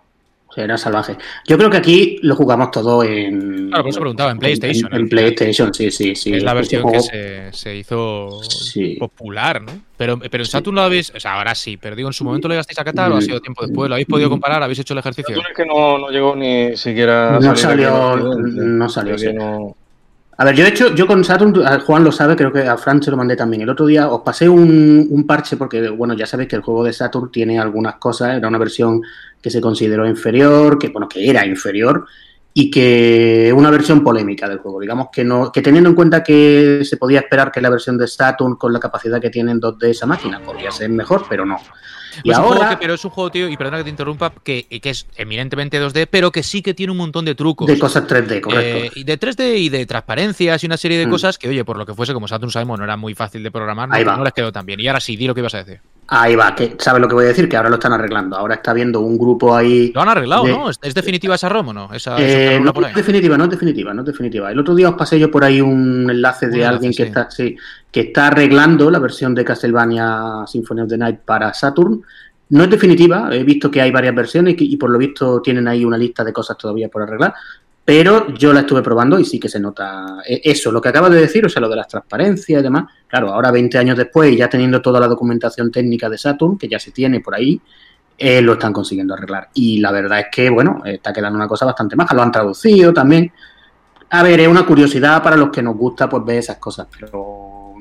O sea, era salvaje. Yo creo que aquí lo jugamos todo en. Claro, por eso preguntaba, en PlayStation, En. PlayStation, sí, sí, sí. es la Este versión juego- que se, se hizo Sí. popular, ¿no? Pero, pero en Sí. Saturn lo habéis. O sea, ahora sí, pero digo, en su momento lo llegasteis a catar o ha sido tiempo después. ¿Lo habéis podido comparar? ¿Habéis hecho el ejercicio? Saturn es que no, no llegó ni siquiera No salió- no salió, sí. no- A ver, yo de hecho, yo con Saturn, Juan lo sabe, creo que a Fran se lo mandé también. El otro día os pasé un, un parche porque, bueno, ya sabéis que el juego de Saturn tiene algunas cosas, era una versión que se consideró inferior, que, bueno, que era inferior y que una versión polémica del juego. Digamos que no, que teniendo en cuenta que se podía esperar que la versión de Saturn con la capacidad que tiene en 2D esa máquina podría ser mejor, pero no. Y ahora, que- pero es un juego, tío, y perdona que te interrumpa, que, que es eminentemente 2D, pero que sí que tiene un montón de trucos. de cosas 3D, correcto. Eh, y de 3D y de transparencias y una serie de Mm. cosas que, oye, por lo que fuese, como Saturn sabemos, no era muy fácil de programar, no, no les quedó tan bien. Y ahora sí, di lo que ibas a decir. Ahí va, que sabes lo que voy a decir, que ahora lo están arreglando. Ahora está viendo un grupo ahí. Lo han arreglado, De- ¿no? ¿Es, definitiva esa ROM o no? Esa, Eh, esa no es definitiva, no es definitiva, no es definitiva. El otro día os pasé yo por ahí un enlace de Un enlace, alguien que, sí. está, sí, que está arreglando la versión de Castlevania Symphony of the Night para Saturn. No es definitiva, he visto que hay varias versiones y por lo visto tienen ahí una lista de cosas todavía por arreglar, pero yo la estuve probando y sí que se nota eh, eso, lo que acabas de decir, o sea, lo de las transparencias y demás. Claro, ahora 20 años después, y ya teniendo toda la documentación técnica de Saturn, que ya se tiene por ahí, eh, lo están consiguiendo arreglar. Y la verdad es que, bueno, está quedando una cosa bastante maja. Lo han traducido también. A ver, es una curiosidad para los que nos gusta pues, ver esas cosas, pero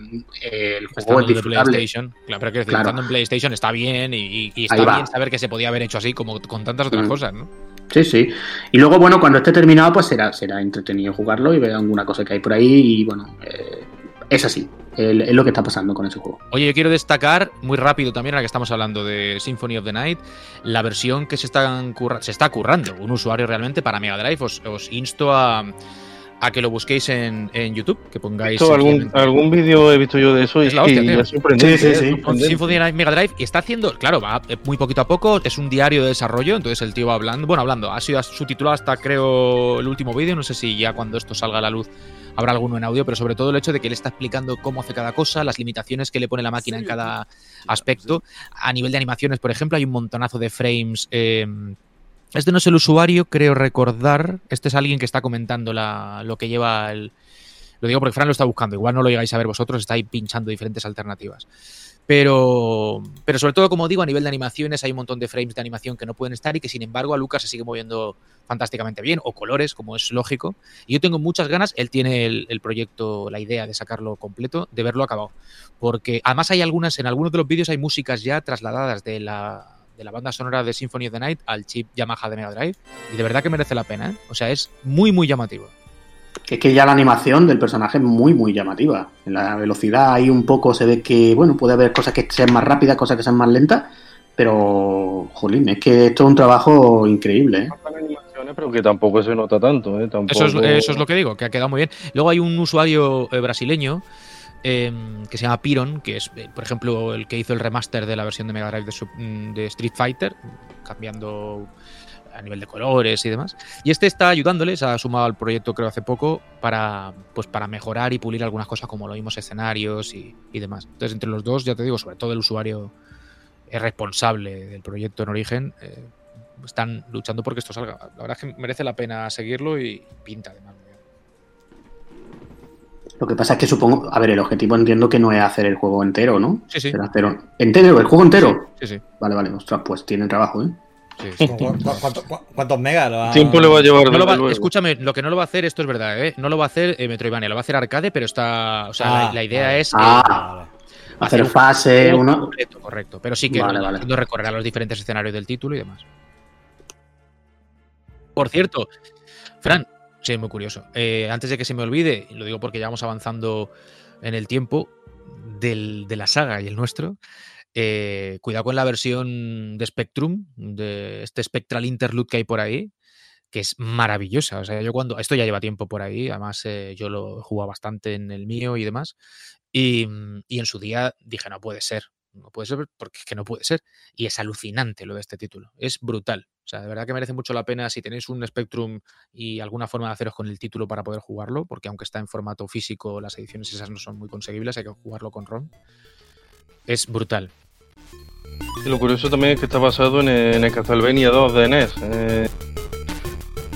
eh, el juego Estando es. PlayStation, claro, pero que Claro. en PlayStation está bien y, está bien saber que se podía haber hecho así como con tantas otras Mm. cosas, ¿no? Sí, sí. Y luego, bueno, cuando esté terminado, pues será, será entretenido jugarlo y ver alguna cosa que hay por ahí. Y bueno, eh, es así. Es lo que está pasando con ese juego. Oye, yo quiero destacar muy rápido también, ahora que estamos hablando de Symphony of the Night, la versión que se, están curra- se está currando un usuario realmente para Mega Drive. Os, os insto a, a que lo busquéis en, en YouTube, que pongáis. Esto, algún, algún vídeo he visto yo de eso y Es la hostia, y tío. es sorprendente. Sí, sí, sí. Sorprendente. Symphony Mega Drive y está haciendo, claro, va eh, muy poquito a poco, es un diario de desarrollo, entonces el tío va hablando, bueno, hablando, ha sido subtitulado hasta creo el último vídeo, no sé si ya cuando esto salga a la luz habrá alguno en audio, pero sobre todo el hecho de que él está explicando cómo hace cada cosa, las limitaciones que le pone la máquina en cada aspecto. A nivel de animaciones, por ejemplo, hay un montonazo de frames. eh, este no es el usuario, creo recordar. Este es alguien que está comentando la- lo que lleva el. Lo digo porque Fran lo está buscando. Igual no lo llegáis a ver vosotros, estáis pinchando diferentes alternativas. Pero, pero sobre todo, como digo, a nivel de animaciones hay un montón de frames de animación que no pueden estar y que sin embargo a Lucas se sigue moviendo fantásticamente bien, o colores, como es lógico. Y yo tengo muchas ganas, él tiene el, el proyecto, la idea de sacarlo completo, de verlo acabado. Porque además hay algunas, en algunos de los vídeos hay músicas ya trasladadas de la, de la banda sonora de Symphony of the Night al chip Yamaha de Mega Drive. Y de verdad que merece la pena, ¿eh? O sea, es muy, muy llamativo. Es que ya la animación del personaje es muy, muy llamativa. En la velocidad ahí un poco se ve que, bueno, puede haber cosas que sean más rápidas, cosas que sean más lentas, pero, jolín, es que esto es un trabajo increíble, ¿eh? Pero que tampoco se nota tanto. ¿eh? Tampoco... Eso es, eso es lo que digo, que ha quedado muy bien. Luego hay un usuario eh, brasileño eh, que se llama Piron, que es, eh, por ejemplo, el que hizo el remaster de la versión de Mega Drive de, mm, Street Fighter, cambiando a nivel de colores y demás. Y este está ayudándoles, ha sumado al proyecto creo hace poco, para, pues, para mejorar y pulir algunas cosas como los mismos escenarios y, y demás. Entonces, entre los dos, ya te digo, sobre todo el usuario es responsable del proyecto en origen, eh, están luchando porque esto salga. La verdad es que merece la pena seguirlo y pinta además. Lo que pasa es que supongo, a ver, el objetivo entiendo que no es hacer el juego entero, ¿no? Sí, sí. Hacer un- ¿Entero? ¿El juego entero? Sí, sí. Vale, vale, ostras, pues tiene trabajo, ¿eh? sí, sí. ¿Cu- cu- cuánto- cu- ¿Cuántos megas lo va Tiempo le va a llevar, No lo desde va- luego. escúchame, lo que no lo va a hacer, esto es verdad, ¿eh? No lo va a hacer eh, Metroidvania, lo va a hacer arcade, pero está. O sea, la, Ah, la idea vale. es. eh, Ah, Vale. Hacer un fase, uno. completo, correcto. Pero sí que Vale, vale. no recorrerá los diferentes escenarios del título y demás. Por cierto, Fran, sí, muy curioso. Eh, antes de que se me olvide, lo digo porque ya vamos avanzando en el tiempo de la saga y el nuestro. eh, cuidado con la versión de Spectrum, de este Spectral Interlude que hay por ahí, que es maravillosa. O sea, yo cuando. Esto ya lleva tiempo por ahí, además eh, yo lo he jugado bastante en el mío y demás. Y, y en su día dije, no puede ser. No puede ser porque es que no puede ser. Y es alucinante lo de este título. Es brutal. O sea, de verdad que merece mucho la pena si tenéis un Spectrum y alguna forma de haceros con el título para poder jugarlo, porque aunque está en formato físico, las ediciones esas no son muy conseguibles, hay que jugarlo con ROM. Es brutal. Y lo curioso también es que está basado en el, Castlevania 2 de NES. eh,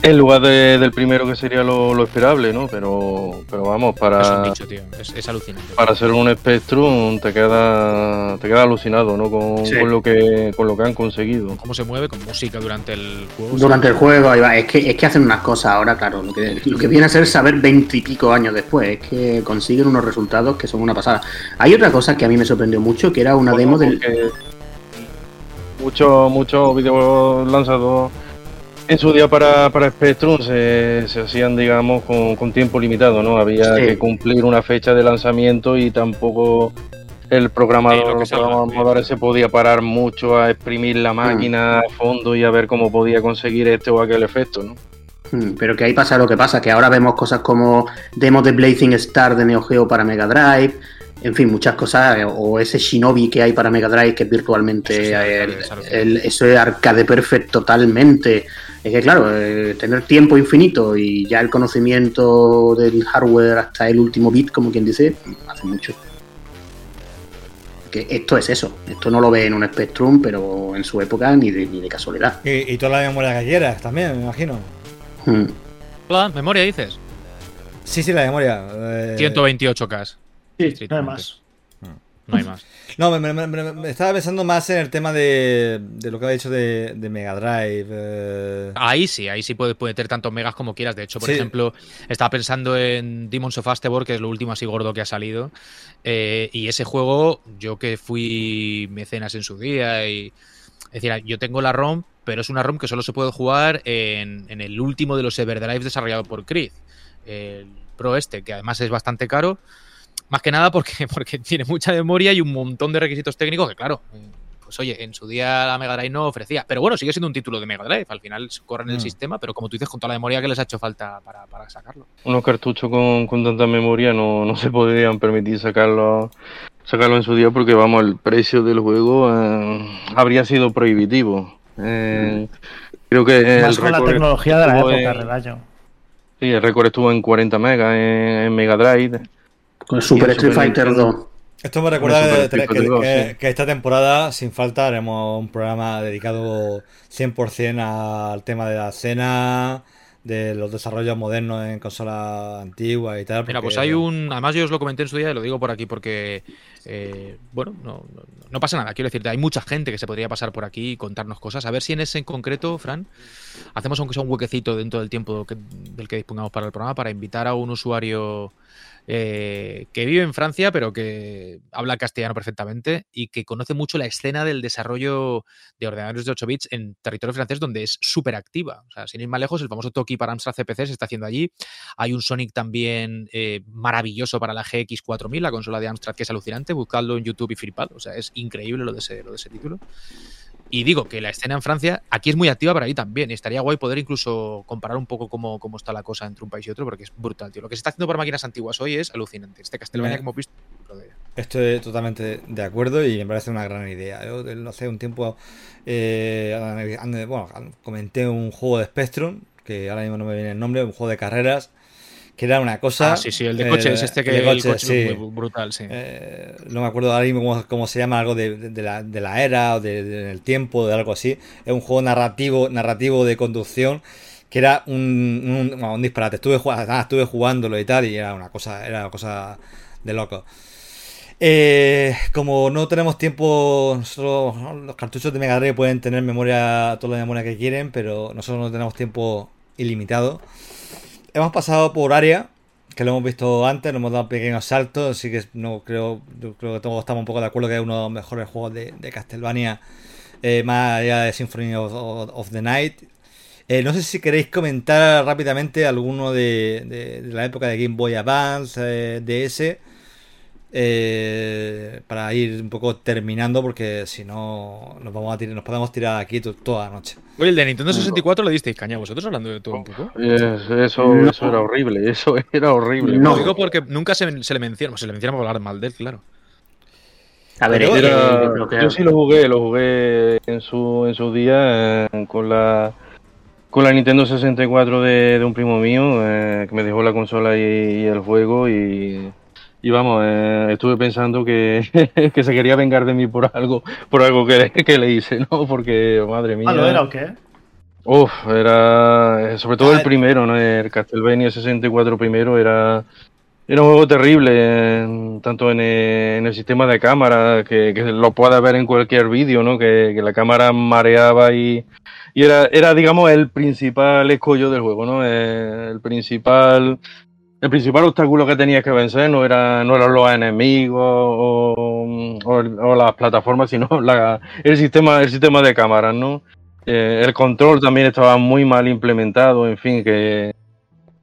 en lugar de- del primero que sería lo, lo esperable, ¿no? Pero, pero vamos, es un para, bicho, tío. Es, es alucinante. para ser un Spectrum te queda te queda alucinado, ¿no? Con, Sí. con lo que con lo que han conseguido. Cómo se mueve con música durante el juego. Durante el juego, ahí va. Es que, es que hacen unas cosas ahora, claro. Lo que, lo que viene a ser saber veintipico años después. Es que consiguen unos resultados que son una pasada. Hay otra cosa que a mí me sorprendió mucho, que era una demo del. Muchos muchos vídeos lanzados en su día para, para Spectrum se, se hacían, digamos, con, con tiempo limitado, ¿no? Había Sí. que cumplir una fecha de lanzamiento y tampoco el Sí, programador, salga, programadores se podía parar mucho a exprimir la máquina a fondo y a ver cómo podía conseguir este o aquel efecto, ¿no? Hmm, Pero que ahí pasa lo que pasa, que ahora vemos cosas como demos de Blazing Star de Neo Geo para Mega Drive, en fin, muchas cosas, eh, o ese Shinobi que hay para Mega Drive que es virtualmente, Eso sí, arcade, el- es alucinante. el- eso es arcade perfect totalmente. Es que claro, eh, tener tiempo infinito y ya el conocimiento del hardware hasta el último bit, como quien dice, hace mucho. Que esto es eso, esto no lo ve en un Spectrum, pero en su época ni de, ni de casualidad. Y, y toda la memoria que quieras también, me imagino. Hmm. Plan, memoria dices. Sí, sí, la memoria. eh, 128K. Sí, Sí, no hay tú más. No hay más. No, me, me- me- me estaba pensando más en el tema de, de lo que ha dicho de, de Mega Drive. eh, Ahí sí, ahí sí puedes meter tantos megas como quieras. De hecho, por Sí. ejemplo, estaba pensando en Demons of Astebor, que es lo último así gordo que ha salido. eh, y ese juego, yo que fui mecenas en su día, y. Es decir, yo tengo la ROM, pero es una ROM que solo se puede jugar en, en el último de los Everdrives desarrollado por Creed. El Pro este, que además es bastante caro. Más que nada porque, porque tiene mucha memoria y un montón de requisitos técnicos que, claro, pues oye, en su día la Mega Drive no ofrecía. Pero bueno, sigue siendo un título de Mega Drive. Al final corre en el Mm. sistema, pero como tú dices, con toda la memoria que les ha hecho falta para, para sacarlo. Unos cartuchos con, con tanta memoria no, no se podrían permitir sacarlo sacarlo en su día porque vamos el precio del juego eh, habría sido prohibitivo. Eh, creo que el Más con la tecnología de la época, en- Redaño. Sí, el récord estuvo en 40 megas en, en Mega Drive. Con el Super Street Fighter Nintendo. 2. Esto me recuerda que, esta temporada, sin falta, haremos un programa dedicado 100% al tema de la escena, de los desarrollos modernos en consolas antiguas y tal. Mira, pues hay un. Además, yo os lo comenté en su día y lo digo por aquí porque. eh, bueno, no, no, no pasa nada. Quiero decirte, hay mucha gente que se podría pasar por aquí y contarnos cosas. A ver si en ese en concreto, Fran, hacemos aunque sea un huequecito dentro del tiempo que- del que dispongamos para el programa para invitar a un usuario eh, que vive en Francia, pero que habla castellano perfectamente y que conoce mucho la escena del desarrollo de ordenadores de 8 bits en territorio francés, donde es súper activa. O sea, sin ir más lejos, el famoso Toki para Amstrad CPC se está haciendo allí. Hay un Sonic también eh, maravilloso para la GX4000, la consola de Amstrad, que es alucinante. Buscadlo en YouTube y flipad. O sea, es increíble lo de ese, lo de ese título. Y digo que la escena en Francia aquí es muy activa para ahí también. Y estaría guay poder incluso comparar un poco cómo, cómo está la cosa entre un país y otro, porque es brutal, tío. Lo que se está haciendo por máquinas antiguas hoy es alucinante. Este Castlevania que hemos visto. Estoy totalmente de acuerdo y me parece una gran idea. Yo hace un tiempo, eh, bueno, comenté un juego de Spectrum, que ahora mismo no me viene el nombre, un juego de carreras, que era una cosa... Ah, sí, sí, el de coche eh, es este que el de el coche, coche, sí. brutal, sí. Eh, no me acuerdo ahora mismo cómo, cómo se llama, algo de, la, de la era o de- de- del tiempo, de algo así. Es un juego narrativo, narrativo de conducción que era un, un, disparate. Estuve, estuve jugándolo y tal, y era una cosa, era una cosa de loco. Eh, como no tenemos tiempo, nosotros, ¿no? los cartuchos de Mega Drive pueden tener memoria, toda la memoria que quieren, pero nosotros no tenemos tiempo ilimitado. Hemos pasado por área, que lo hemos visto antes, nos hemos dado pequeños saltos, así que no creo, yo creo que todos estamos un poco de acuerdo que es uno de los mejores juegos de, Castlevania, eh, más allá de Symphony of, the Night. Eh, no sé si queréis comentar rápidamente alguno de, de- de la época de Game Boy Advance, eh, DS, eh, para ir un poco terminando, porque si no nos vamos a tirar, nos podemos tirar aquí to- toda la noche. Oye, el de Nintendo 64 lo disteis caña vosotros hablando de todo un poco. Es- eso, No. eso era horrible, eso era horrible. No. Lo digo porque nunca se, se le menciona, se le menciona por hablar mal de él, claro. A ver, es que Era- que- yo sí lo jugué, lo jugué en su, en su día eh, con la con la Nintendo 64 de, de un primo mío eh, que me dejó la consola y, y el juego y, y vamos, eh, estuve pensando que, que se quería vengar de mí por algo por algo que, que le hice, ¿no? Porque, madre mía. ¿Ah, lo era o qué? Uf, era. eh, Sobre todo Ah, el primero, ¿no? El Castlevania 64 primero era. Era un juego terrible, eh, tanto en el, en el sistema de cámara, que, que lo puedas ver en cualquier vídeo, ¿no? Que, que la cámara mareaba y, y era, era, digamos, el principal escollo del juego, ¿no? Eh, el principal. El principal obstáculo que tenías que vencer no, era, no eran los enemigos o, las plataformas, sino el, sistema, el sistema de cámaras, ¿no? Eh, el control también estaba muy mal implementado, en fin, que,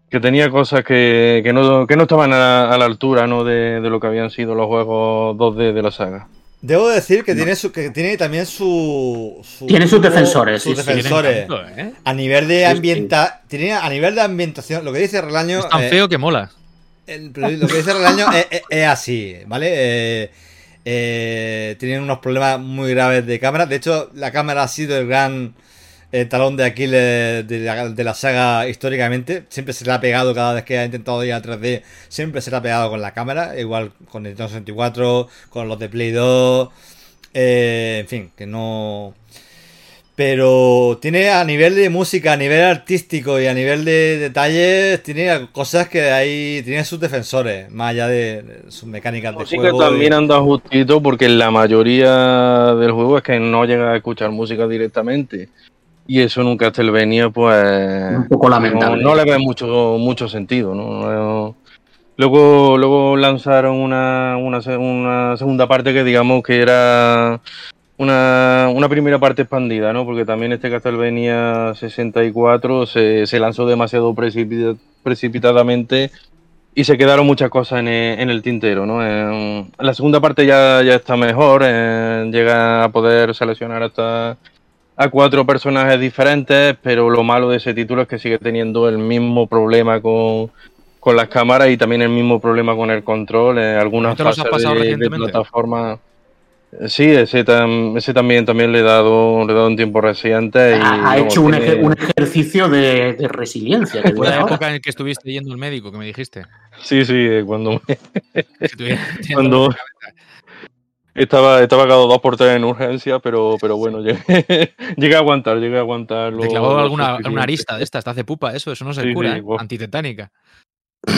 que tenía cosas que, que, no, que no estaban a, a la altura ¿no? de, de lo que habían sido los juegos 2D de la saga. Debo decir que tiene su, que tiene también su, su- Tiene sus defensores, sus sí, defensores. ¿eh? A nivel de Sí, sí. ambienta, tiene a nivel de ambientación, lo que dice Relaño, Es tan eh, feo que mola. el- lo que dice Relaño es, es- es así, ¿vale? Eh, eh, tienen unos problemas muy graves de cámara. De hecho, la cámara ha sido el gran eh, talón de Aquiles de la, de la saga históricamente. Siempre se le ha pegado cada vez que ha intentado ir a 3D. Siempre se le ha pegado con la cámara. Igual con el Nintendo 64, con los de Play 2. eh, en fin, que no. Pero tiene a nivel de música, a nivel artístico y a nivel de detalles, tiene cosas que hay, tiene sus defensores, más allá de, de sus mecánicas de música juego. también y- anda justito porque la mayoría del juego es que no llega a escuchar música directamente. Y eso en un Castlevania, pues. Un poco lamentable. No, no le ve mucho, mucho sentido, ¿no? No- Luego, luego lanzaron una, una, se- una segunda parte que digamos que era una, una primera parte expandida, ¿no? Porque también este Castlevania 64 se, se lanzó demasiado precipita- precipitadamente y se quedaron muchas cosas en el, en el tintero, ¿no? La segunda parte ya, ya está mejor, eh, llega a poder seleccionar hasta a cuatro personajes diferentes, pero lo malo de ese título es que sigue teniendo el mismo problema con, con las cámaras y también el mismo problema con el control. eh, algunas ¿Te los has fases pasado de, plataforma. Sí, ese, tam- ese también, también le he dado, le he dado un tiempo reciente. Y, Ha, hecho un, tiene- eje- un ejercicio de, de resiliencia. Fue la época en la que estuviste yendo al médico, que me dijiste. Sí, sí, cuando me- Cuando- estaba, estaba cada dos por tres en urgencia, pero, pero bueno, llegué, llegué a aguantar, llegué a aguantar. Te lo- clavó lo alguna, arista de estas, te hace pupa eso, eso no se Sí, cura, sí, ¿eh? Antitetánica.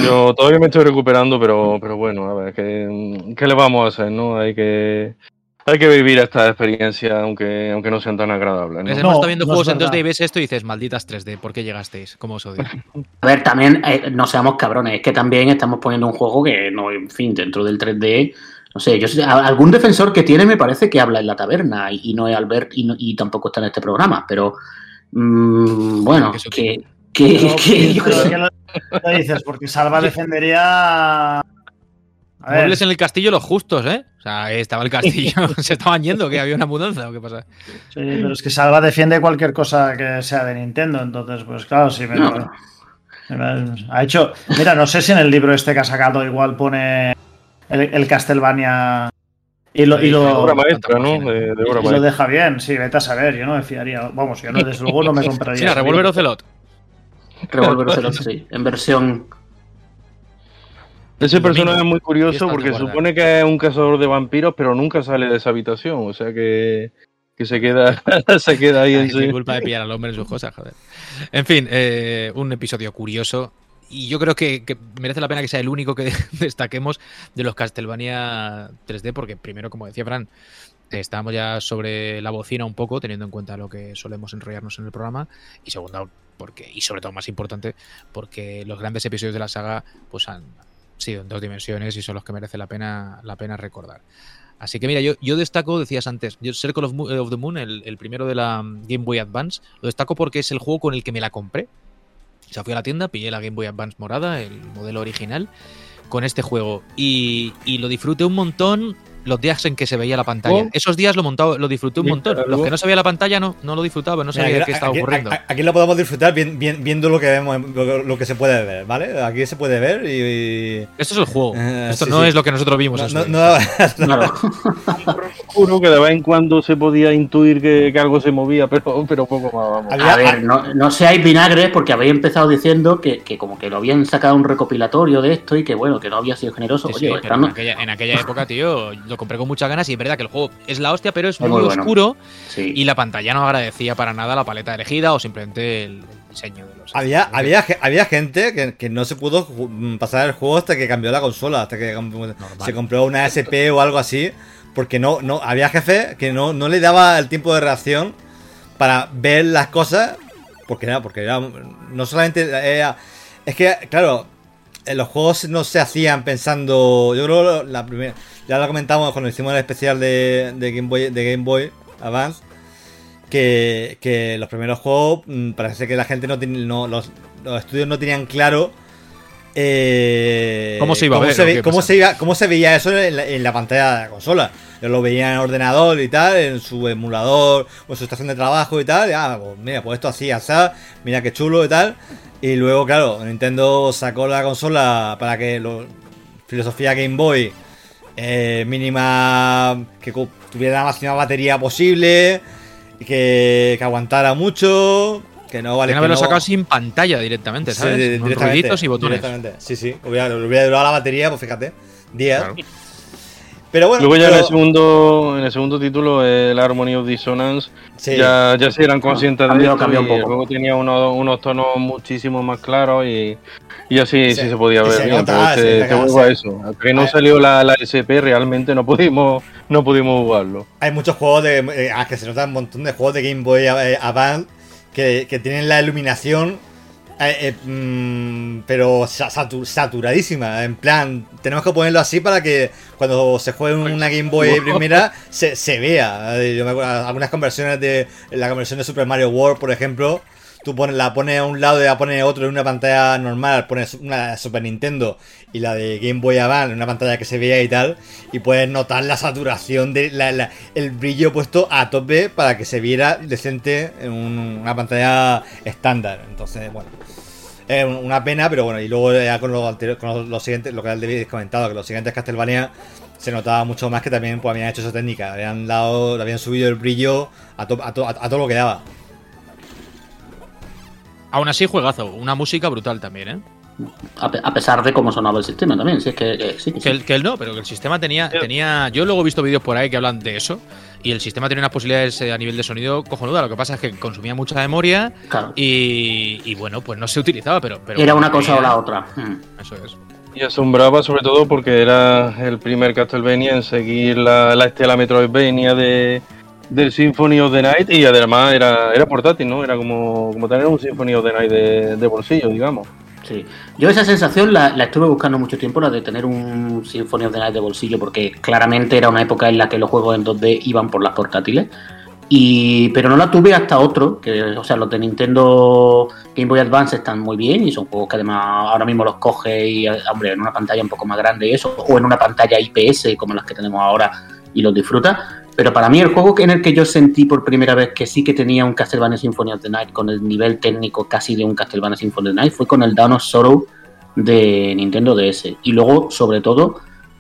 Yo todavía me estoy recuperando, pero, pero bueno, a ver, ¿qué, qué le vamos a hacer, no? Hay que, hay que vivir esta experiencia, aunque, aunque no sean tan agradables, ¿no? hemos No, estado viendo no es juegos en 2D y ves esto y dices, malditas 3D, ¿por qué llegasteis? ¿Cómo os odio? A ver, también eh, no seamos cabrones, es que también estamos poniendo un juego que no, en fin, dentro del 3D, no sé, yo sé, algún defensor que tiene me parece que habla en la taberna y, y no es Albert y, no- y tampoco está en este programa, pero mm, bueno, Que eso que, que, Pero, que yo. ¿qué lo, lo dices? Porque Salva defendería. A ver, Muebles en el castillo los justos, ¿eh? O sea, estaba el castillo, se estaban yendo, que había una mudanza o qué pasa. sí, pero es que Salva defiende cualquier cosa que sea de Nintendo, entonces, pues claro, sí, me, No. me- ha hecho. Mira, no sé si en el libro este que ha sacado igual pone el, el Castlevania y lo, y De lo, obra maestra, ¿no? De, de y obra lo maestra. deja bien. Sí, vete a saber, yo no me fiaría. Vamos, yo no, desde luego no me compraría. Sí, Revolver. Ocelot. Revolver Ocelot, sí, en versión. Ese personaje es muy curioso porque supone que es un cazador de vampiros, pero nunca sale de esa habitación. O sea que, que se queda se queda ahí Ay, en es sí. mi culpa de pillar al hombre en sus cosas, joder. En fin, eh, un episodio curioso. Y yo creo que, merece la pena que sea el único que destaquemos de los Castlevania 3D, porque primero, como decía Fran, eh, estábamos ya sobre la bocina un poco, teniendo en cuenta lo que solemos enrollarnos en el programa. Y segundo, porque, y sobre todo más importante, porque los grandes episodios de la saga pues han sido en dos dimensiones y son los que merece la pena, la pena recordar. Así que mira, yo, yo destaco, decías antes, yo Circle of, Mo- of the Moon, el, primero de la Game Boy Advance, lo destaco porque es el juego con el que me la compré. O sea, fui a la tienda, pillé la Game Boy Advance morada, el modelo original, con este juego. Y, y lo disfruté un montón los días en que se veía la pantalla. Oh. Esos días lo, montado, lo disfruté un Mira, montón. Los que no se veía la pantalla no, no lo disfrutaba, no Mira, sabía aquí, qué estaba aquí- ocurriendo. aquí- aquí lo podemos disfrutar vi- vi- viendo lo que vemos, lo, lo que se puede ver, ¿vale? Aquí se puede ver y. y- Esto es el juego. Eh, Esto sí, no sí. es lo que nosotros vimos. no, no- no-. Juro que de vez en cuando se podía intuir que, que algo se movía, pero, pero poco más, vamos. Había- A ver, no, no seáis vinagres porque habéis empezado diciendo que, que como que lo habían sacado un recopilatorio de esto y que bueno, que no había sido generoso. Sí, Oye, sí, pues pero están- en, aquella, en aquella época, tío, lo compré con muchas ganas y es verdad que el juego es la hostia, pero es Es muy, muy bueno. oscuro sí. y la pantalla no agradecía para nada la paleta elegida o simplemente el, diseño de los. Había, había, había gente que, que no se pudo pasar el juego hasta que cambió la consola, hasta que se compró una SP o algo así, porque no, no había jefe que no, no le daba el tiempo de reacción para ver las cosas, porque era, porque era, no solamente era, es que, claro, en los juegos no se hacían pensando, yo creo la primera, ya lo comentamos cuando hicimos el especial de, de Game Boy, de Game Boy Advance, que, que los primeros juegos mm, parece que la gente no tiene, no, los, los estudios no tenían claro eh, ¿Cómo se iba a ver se, ve- cómo, se iba- cómo se veía eso en la, en la pantalla de la consola. Yo lo veía en el ordenador y tal, en su emulador o en su estación de trabajo y tal. Y, ah, pues mira, pues esto así, así, mira qué chulo y tal. Y luego, claro, Nintendo sacó la consola para que lo, filosofía Game Boy eh, mínima que tuviera la máxima batería posible y que, que aguantara mucho que no vale que haberlo no- sacado sin pantalla directamente, Sí, ¿sabes? Unos directamente, y botones. directamente. sí sí hubiera, hubiera durado la batería pues fíjate días Claro. Pero bueno, Luego ya en el segundo, en el segundo título, el Harmony of Dissonance, sí, ya, ya se eran conscientes de cambió- esto cambió un poco. el juego tenía unos, unos tonos muchísimo más claros y, y así Se- sí se podía ver se bien. nota, pero se te, vuelvo a eso. Hasta que no salió la, la SP realmente no pudimos, no pudimos jugarlo. hay muchos juegos de. eh, ah, que se notan un montón de juegos de Game Boy eh, Advance que, que tienen la iluminación. Eh, eh, mm, pero sa- satu- saturadísima. En plan, tenemos que ponerlo así para que cuando se juegue una Game Boy primera se, se vea. Eh, Yo me acuerdo, algunas conversiones de. La conversión de Super Mario World, por ejemplo. Tú pones, la pones a un lado y la pones a otro en una pantalla normal, pones una Super Nintendo y la de Game Boy Advance en una pantalla que se vea y tal, y puedes notar la saturación de la- la- el brillo puesto a tope para que se viera decente en un- una pantalla estándar. Entonces, bueno, una pena, pero bueno, y luego ya con los, siguientes, lo que habéis comentado, que los siguientes Castlevania se notaba mucho más que también pues, habían hecho esa técnica, habían dado, habían subido el brillo a, to- a to- a todo lo que daba. Aún así, juegazo. Una música brutal también, ¿eh? A, pe- a pesar de cómo sonaba el sistema también. Si es que, que sí, que Que sí. el, que el no, pero que el sistema tenía, tenía. Yo luego he visto vídeos por ahí que hablan de eso. Y el sistema tenía unas posibilidades eh, a nivel de sonido cojonuda. Lo que pasa es que consumía mucha memoria Claro. y, y bueno, pues no se utilizaba, pero. pero Era una cosa o la otra. Mm. Eso es. Y asombraba sobre todo porque era el primer Castlevania en seguir la, la estela Metroidvania de, del Symphony of the Night y además era, era portátil, ¿no? Era como, como tener un Symphony of the Night de, de bolsillo, digamos. Sí. Yo esa sensación la, estuve buscando mucho tiempo, la de tener un Symphony of the Night de bolsillo, porque claramente era una época en la que los juegos en 2D iban por las portátiles. Y, pero no la tuve hasta otro, que, o sea, los de Nintendo Game Boy Advance están muy bien y son juegos que además ahora mismo los coge y, eh, hombre, en una pantalla un poco más grande y eso, o en una pantalla IPS como las que tenemos ahora y los disfruta. Pero para mí el juego en el que yo sentí por primera vez que sí que tenía un Castlevania Symphony of the Night con el nivel técnico casi de un Castlevania Symphony of the Night fue con el Dawn of Sorrow de Nintendo DS. Y luego, sobre todo,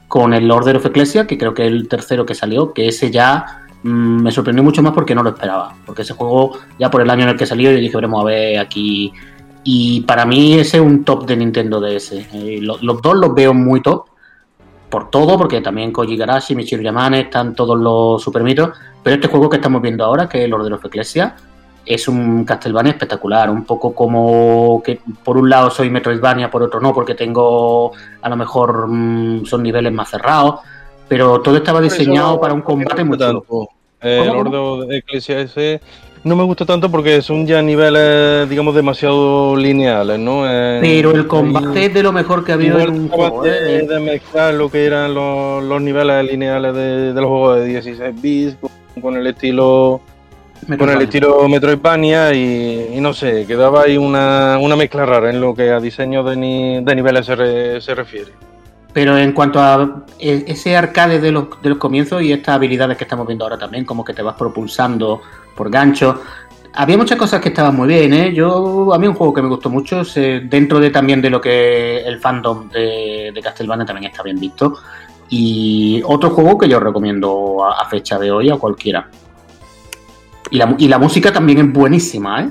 con el Order of Ecclesia, que creo que es el tercero que salió, que ese ya mm, me sorprendió mucho más porque no lo esperaba. Porque ese juego, ya por el año en el que salió, yo dije, veremos a ver aquí. Y para mí ese es un top de Nintendo DS. Eh, lo- los dos los veo muy top. Por todo, porque también Koji Garashi, Michiru Yamane, están todos los super mitos. Pero este juego que estamos viendo ahora, que es el Order of Ecclesia, es un Castlevania espectacular, un poco como que por un lado soy Metroidvania, por otro no, porque tengo a lo mejor mm, son niveles más cerrados, pero todo estaba diseñado para un combate muy chulo. El de Ecclesia ese no me gusta tanto porque son ya niveles, digamos, demasiado lineales, ¿no? Eh, Pero el combate es de lo mejor que ha habido en un juego. de, ¿eh? de mezclar lo que eran los, los niveles lineales de, de los juegos de 16 bits con, con el estilo con el estilo Metroidvania y, y no sé, quedaba ahí una, una mezcla rara en lo que a diseño de, ni- de niveles se, re- se refiere. Pero en cuanto a e- ese arcade de los, de los comienzos y estas habilidades que estamos viendo ahora también, como que te vas propulsando por gancho, había muchas cosas que estaban muy bien, ¿eh? Yo, a mí un juego que me gustó mucho, dentro de también de lo que el fandom de, de Castlevania también está bien visto. Y otro juego que yo recomiendo a, fecha de hoy a cualquiera. Y la, y la música también es buenísima, ¿eh?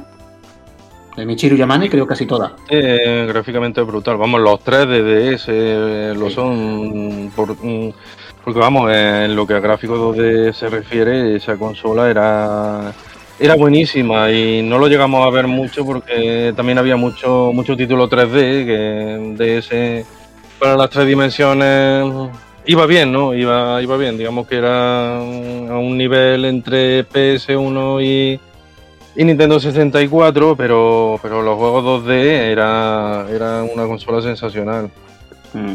De Michiru Yamane creo casi toda. Eh, gráficamente brutal. Vamos, los tres de DS eh, lo Sí. son. Por, mm, porque vamos, en lo que a gráficos 2D se refiere, esa consola era. Era buenísima y no lo llegamos a ver mucho porque también había mucho, mucho título 3D que DS para las tres dimensiones iba bien, ¿no? Iba, iba bien, digamos que era a un nivel entre PS1 y, y Nintendo 64, pero, pero los juegos 2D era, era una consola sensacional. Mm.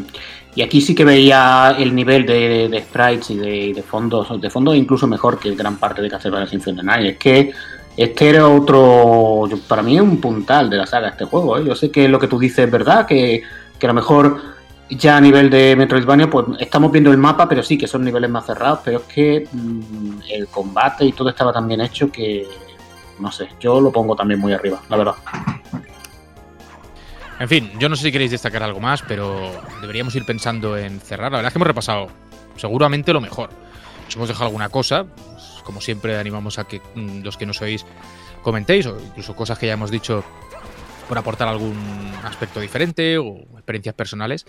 Y aquí sí que veía el nivel de, sprites y de, fondos, de fondos incluso mejor que gran parte de Castlevania Symphony of Night. Es que este era otro, para mí un puntal de la saga este juego. ¿eh? Yo sé que lo que tú dices es verdad, que, que a lo mejor ya a nivel de Metroidvania, pues estamos viendo el mapa, pero sí que son niveles más cerrados, pero es que mm, el combate y todo estaba tan bien hecho que, no sé, yo lo pongo también muy arriba, la verdad. En fin, yo no sé si queréis destacar algo más, pero deberíamos ir pensando en cerrar. La verdad es que hemos repasado seguramente lo mejor. Os hemos dejado alguna cosa. pues, como siempre, animamos a que mm, los que nos oís comentéis, o incluso cosas que ya hemos dicho por aportar algún aspecto diferente o experiencias personales.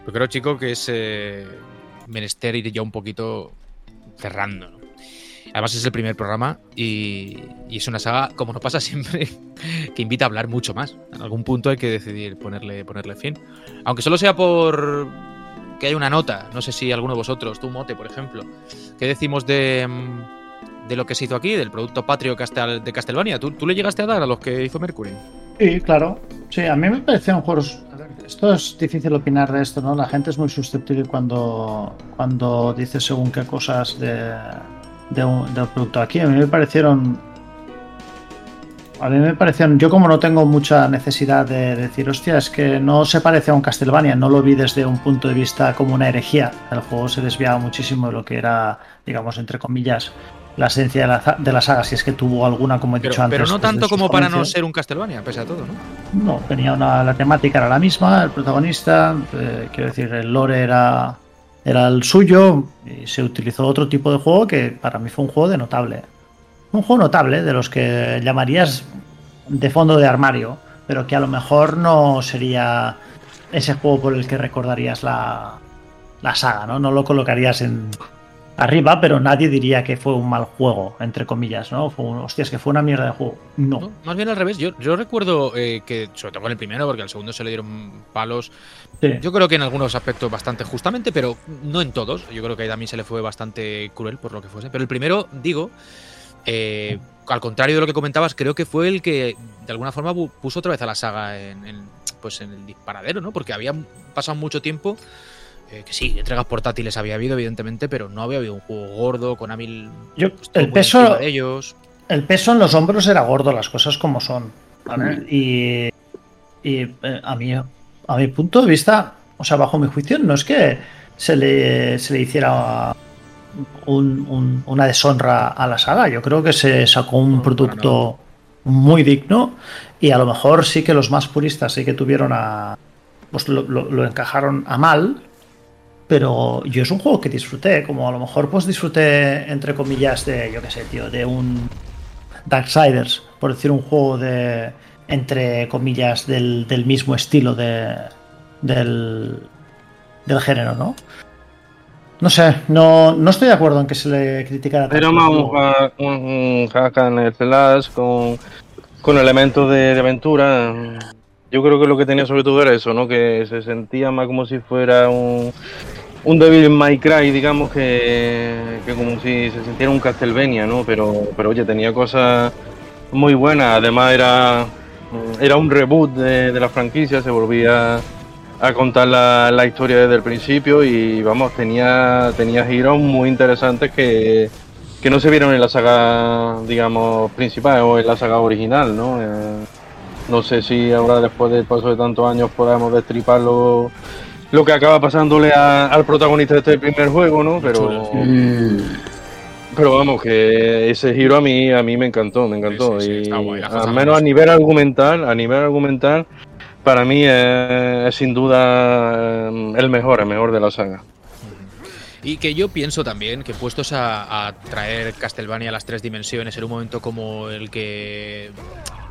Pero creo, chico, que es eh, menester ir ya un poquito cerrando. ¿no? Además es el primer programa y, y es una saga, como nos pasa siempre, que invita a hablar mucho más. En algún punto hay que decidir ponerle, ponerle fin. Aunque solo sea por que hay una nota, no sé si alguno de vosotros, tú Mote, por ejemplo, ¿qué decimos de, mm, de lo que se hizo aquí, del producto patrio de Castlevania? ¿Tú, ¿Tú le llegaste a dar a los que hizo Mercury? Sí, claro. Sí, a mí me parecieron juegos. Esto es difícil opinar de esto, ¿no? La gente es muy susceptible cuando, cuando dice según qué cosas de, de un, de un producto. Aquí a mí me parecieron. A mí me parecieron. Yo, como no tengo mucha necesidad de decir, hostia, es que no se parece a un Castlevania, no lo vi desde un punto de vista como una herejía. El juego se desviaba muchísimo de lo que era, digamos, entre comillas, la esencia de la, za- de la saga, si es que tuvo alguna, como he Pero, dicho antes. pero no desde tanto como para no ser un Castlevania, pese a todo, ¿no? No, tenía una, la temática era la misma, el protagonista, eh, quiero decir, el lore era, era el suyo y se utilizó otro tipo de juego que para mí fue un juego de notable. Un juego notable, de los que llamarías de fondo de armario, pero que a lo mejor no sería ese juego por el que recordarías la, la saga, ¿no? No lo colocarías en arriba, pero nadie diría que fue un mal juego, entre comillas, ¿no? Fue un, hostias, que fue una mierda de juego. No. No, más bien al revés. Yo, yo recuerdo eh, que, sobre todo con el primero, porque al segundo se le dieron palos. Sí. Yo creo que en algunos aspectos bastante justamente, pero no en todos. Yo creo que ahí también se le fue bastante cruel por lo que fuese. Pero el primero, digo, eh, al contrario de lo que comentabas, creo que fue el que de alguna forma puso otra vez a la saga en, en, pues en el disparadero, ¿no? Porque había pasado mucho tiempo. Eh, que sí, entregas portátiles había habido, evidentemente, pero no había habido un juego gordo con Amil. Yo- pues, el peso- de ellos. el peso en los hombros era gordo, las cosas como son. ¿vale? Y, y, eh, a, mí, a mi punto de vista, o sea, bajo mi juicio, no es que se le, se le hiciera un- un- una deshonra a la saga. Yo creo que se sacó un No, producto muy digno y a lo mejor sí que los más puristas sí que tuvieron a. Pues lo, lo- lo encajaron a mal, pero yo es un juego que disfruté, como a lo mejor pues disfruté entre comillas de, yo qué sé, tío, de un Darksiders, por decir un juego de entre comillas del, del mismo estilo de del, del género, ¿no? No sé, no, no estoy de acuerdo en que se le criticara tanto Era más un, ha- un, un hack and slash con, con elementos de, de aventura. Yo creo que lo que tenía sobre todo era eso, ¿no? Que se sentía más como si fuera un, un Devil May Cry, digamos, que, que como si se sintiera un Castlevania, ¿no? Pero, pero oye, tenía cosas muy buenas. Además era, era un reboot de, de la franquicia, se volvía a contar la, la historia desde el principio y vamos, tenía, tenía giros muy interesantes que, que no se vieron en la saga, digamos, principal o en la saga original, ¿no? Eh, no sé si ahora después del paso de tantos años podamos destripar lo, que acaba pasándole a- al protagonista de este primer juego, ¿no? Pero, Mm, pero vamos, que ese giro a mí, a mí me encantó, me encantó. Sí, sí, sí, y está guay, al menos a nivel argumental, a nivel argumental, para mí es, es sin duda eh, el mejor, el mejor de la saga. Y que yo pienso también que puestos a, a traer Castlevania a las tres dimensiones en un momento como el que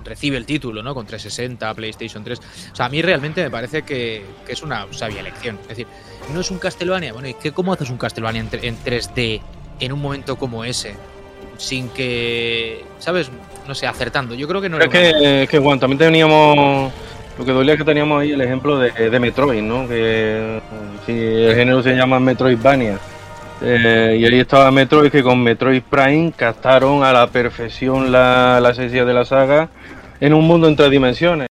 recibe el título, ¿no? Con 360, PlayStation 3. O sea, a mí realmente me parece que, que es una sabia elección. Es decir, no es un Castlevania. Bueno, ¿y qué, cómo haces un Castlevania en, en 3D en un momento como ese? Sin que, ¿sabes? No sé, acertando. Yo creo que no era una- que, que bueno, también teníamos. Lo que dolía es que teníamos ahí el ejemplo de, de Metroid, ¿no? Que si el género se llama Metroidvania. Eh, y ahí estaba Metroid, que con Metroid Prime captaron a la perfección la, la esencia de la saga en un mundo en tres dimensiones.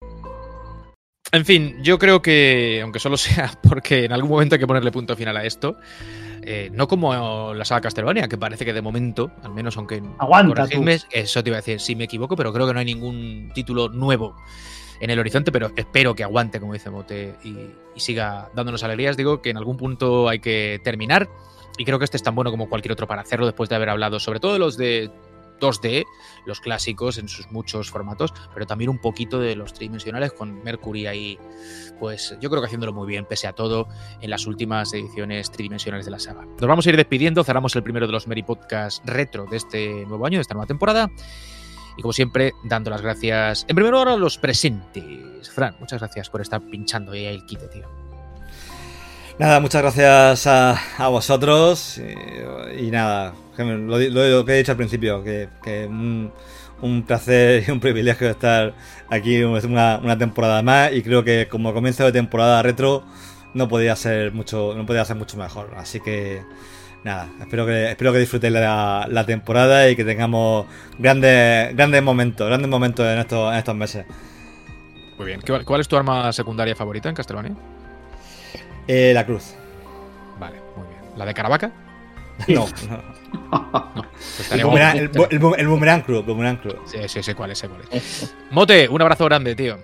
En fin, yo creo que, aunque solo sea porque en algún momento hay que ponerle punto final a esto, eh, no como la saga Castlevania, que parece que de momento, al menos aunque Aguanta corregidme, eso te iba a decir, si me equivoco, pero creo que no hay ningún título nuevo en el horizonte, pero espero que aguante, como dice Mote, y, y siga dándonos alegrías. Digo que en algún punto hay que terminar, y creo que este es tan bueno como cualquier otro para hacerlo, después de haber hablado sobre todo los de 2D, los clásicos en sus muchos formatos, pero también un poquito de los tridimensionales con Mercury ahí, pues yo creo que haciéndolo muy bien, pese a todo, en las últimas ediciones tridimensionales de la saga. Nos vamos a ir despidiendo, cerramos el primero de los Meri Podcast retro de este nuevo año, de esta nueva temporada. Y como siempre, dando las gracias en primer lugar a los presentes. Fran, muchas gracias por estar pinchando ahí el kit, tío. Nada, muchas gracias a, a vosotros y, nada, lo, lo- lo que he dicho al principio, que, que un, placer y un privilegio estar aquí una, una temporada más y creo que como comienzo de temporada retro no podía ser mucho, no podía ser mucho mejor, así que nada, espero que espero que disfrutéis la, temporada y que tengamos grandes grandes momentos, grandes momentos en estos en estos meses. Muy bien. ¿Qué- ¿Cuál es tu arma secundaria favorita en Castlevania? Eh, la cruz. Vale, muy bien. ¿La de Caravaca? No, no. Pues El boomerang, el, el boomerang cruz, boomerang cruz. Sí, sí, sé cuál es, sé cuál es. Mote, un abrazo grande, tío.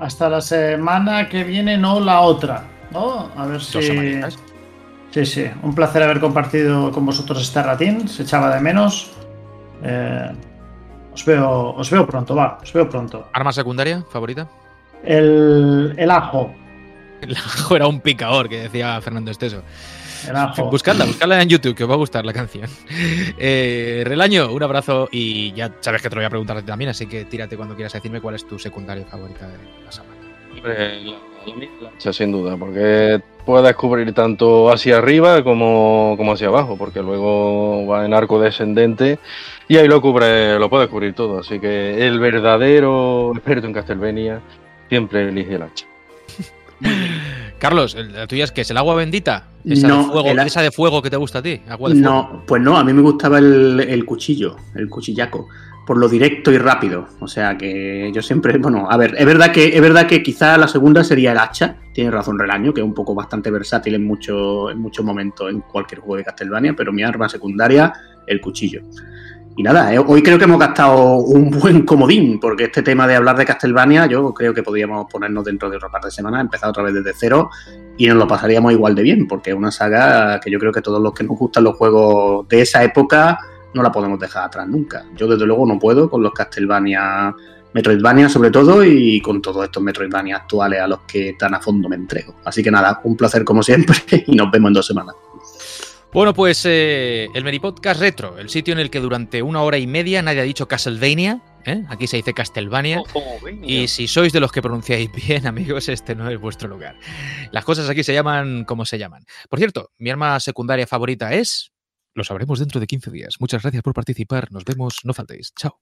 Hasta la semana que viene, no la otra. ¿no? A ver si. Sí, sí. Un placer haber compartido con vosotros este ratín. Se echaba de menos. Eh, os, veo, os veo pronto, va. Os veo pronto. ¿Arma secundaria favorita? El, el ajo. El ajo era un picador que decía Fernando Esteso. El ajo. Buscadla, buscadla en YouTube, que os va a gustar la canción. Eh, Relaño, un abrazo y ya sabes que te lo voy a preguntar a ti también, así que tírate cuando quieras a decirme cuál es tu secundaria favorita de la semana. Hombre, la, la sin duda, porque puedes cubrir tanto hacia arriba como, como hacia abajo, porque luego va en arco descendente y ahí lo cubre, lo puedes cubrir todo. Así que el verdadero experto en Castlevania siempre elige el hacha. Carlos, la tuya es que es el agua bendita, esa, de No, fuego, el esa de fuego que te gusta a ti, agua de fuego. No, pues no, a mí me gustaba el, el cuchillo, el cuchillaco, por lo directo y rápido. O sea que yo siempre, bueno, a ver, es verdad que, es verdad que quizá la segunda sería el hacha, tiene razón Relaño, que es un poco bastante versátil en, mucho, en muchos momentos en cualquier juego de Castlevania, pero mi arma secundaria, el cuchillo. Y nada, eh, hoy creo que hemos gastado un buen comodín, porque este tema de hablar de Castlevania, yo creo que podríamos ponernos dentro de otra par de semanas, empezar otra vez desde cero y nos lo pasaríamos igual de bien, porque es una saga que yo creo que todos los que nos gustan los juegos de esa época no la podemos dejar atrás nunca. Yo desde luego no puedo con los Castlevania, Metroidvania sobre todo y con todos estos Metroidvania actuales a los que tan a fondo me entrego. Así que nada, un placer como siempre y nos vemos en dos semanas. Bueno, pues eh, el Meripodcast Retro, el sitio en el que durante una hora y media nadie ha dicho Castlevania, ¿eh? aquí se dice Castlevania. Y si sois de los que pronunciáis bien, amigos, este no es vuestro lugar. Las cosas aquí se llaman como se llaman. Por cierto, mi arma secundaria favorita es... Lo sabremos dentro de 15 días. Muchas gracias por participar. Nos vemos. No faltéis. Chao.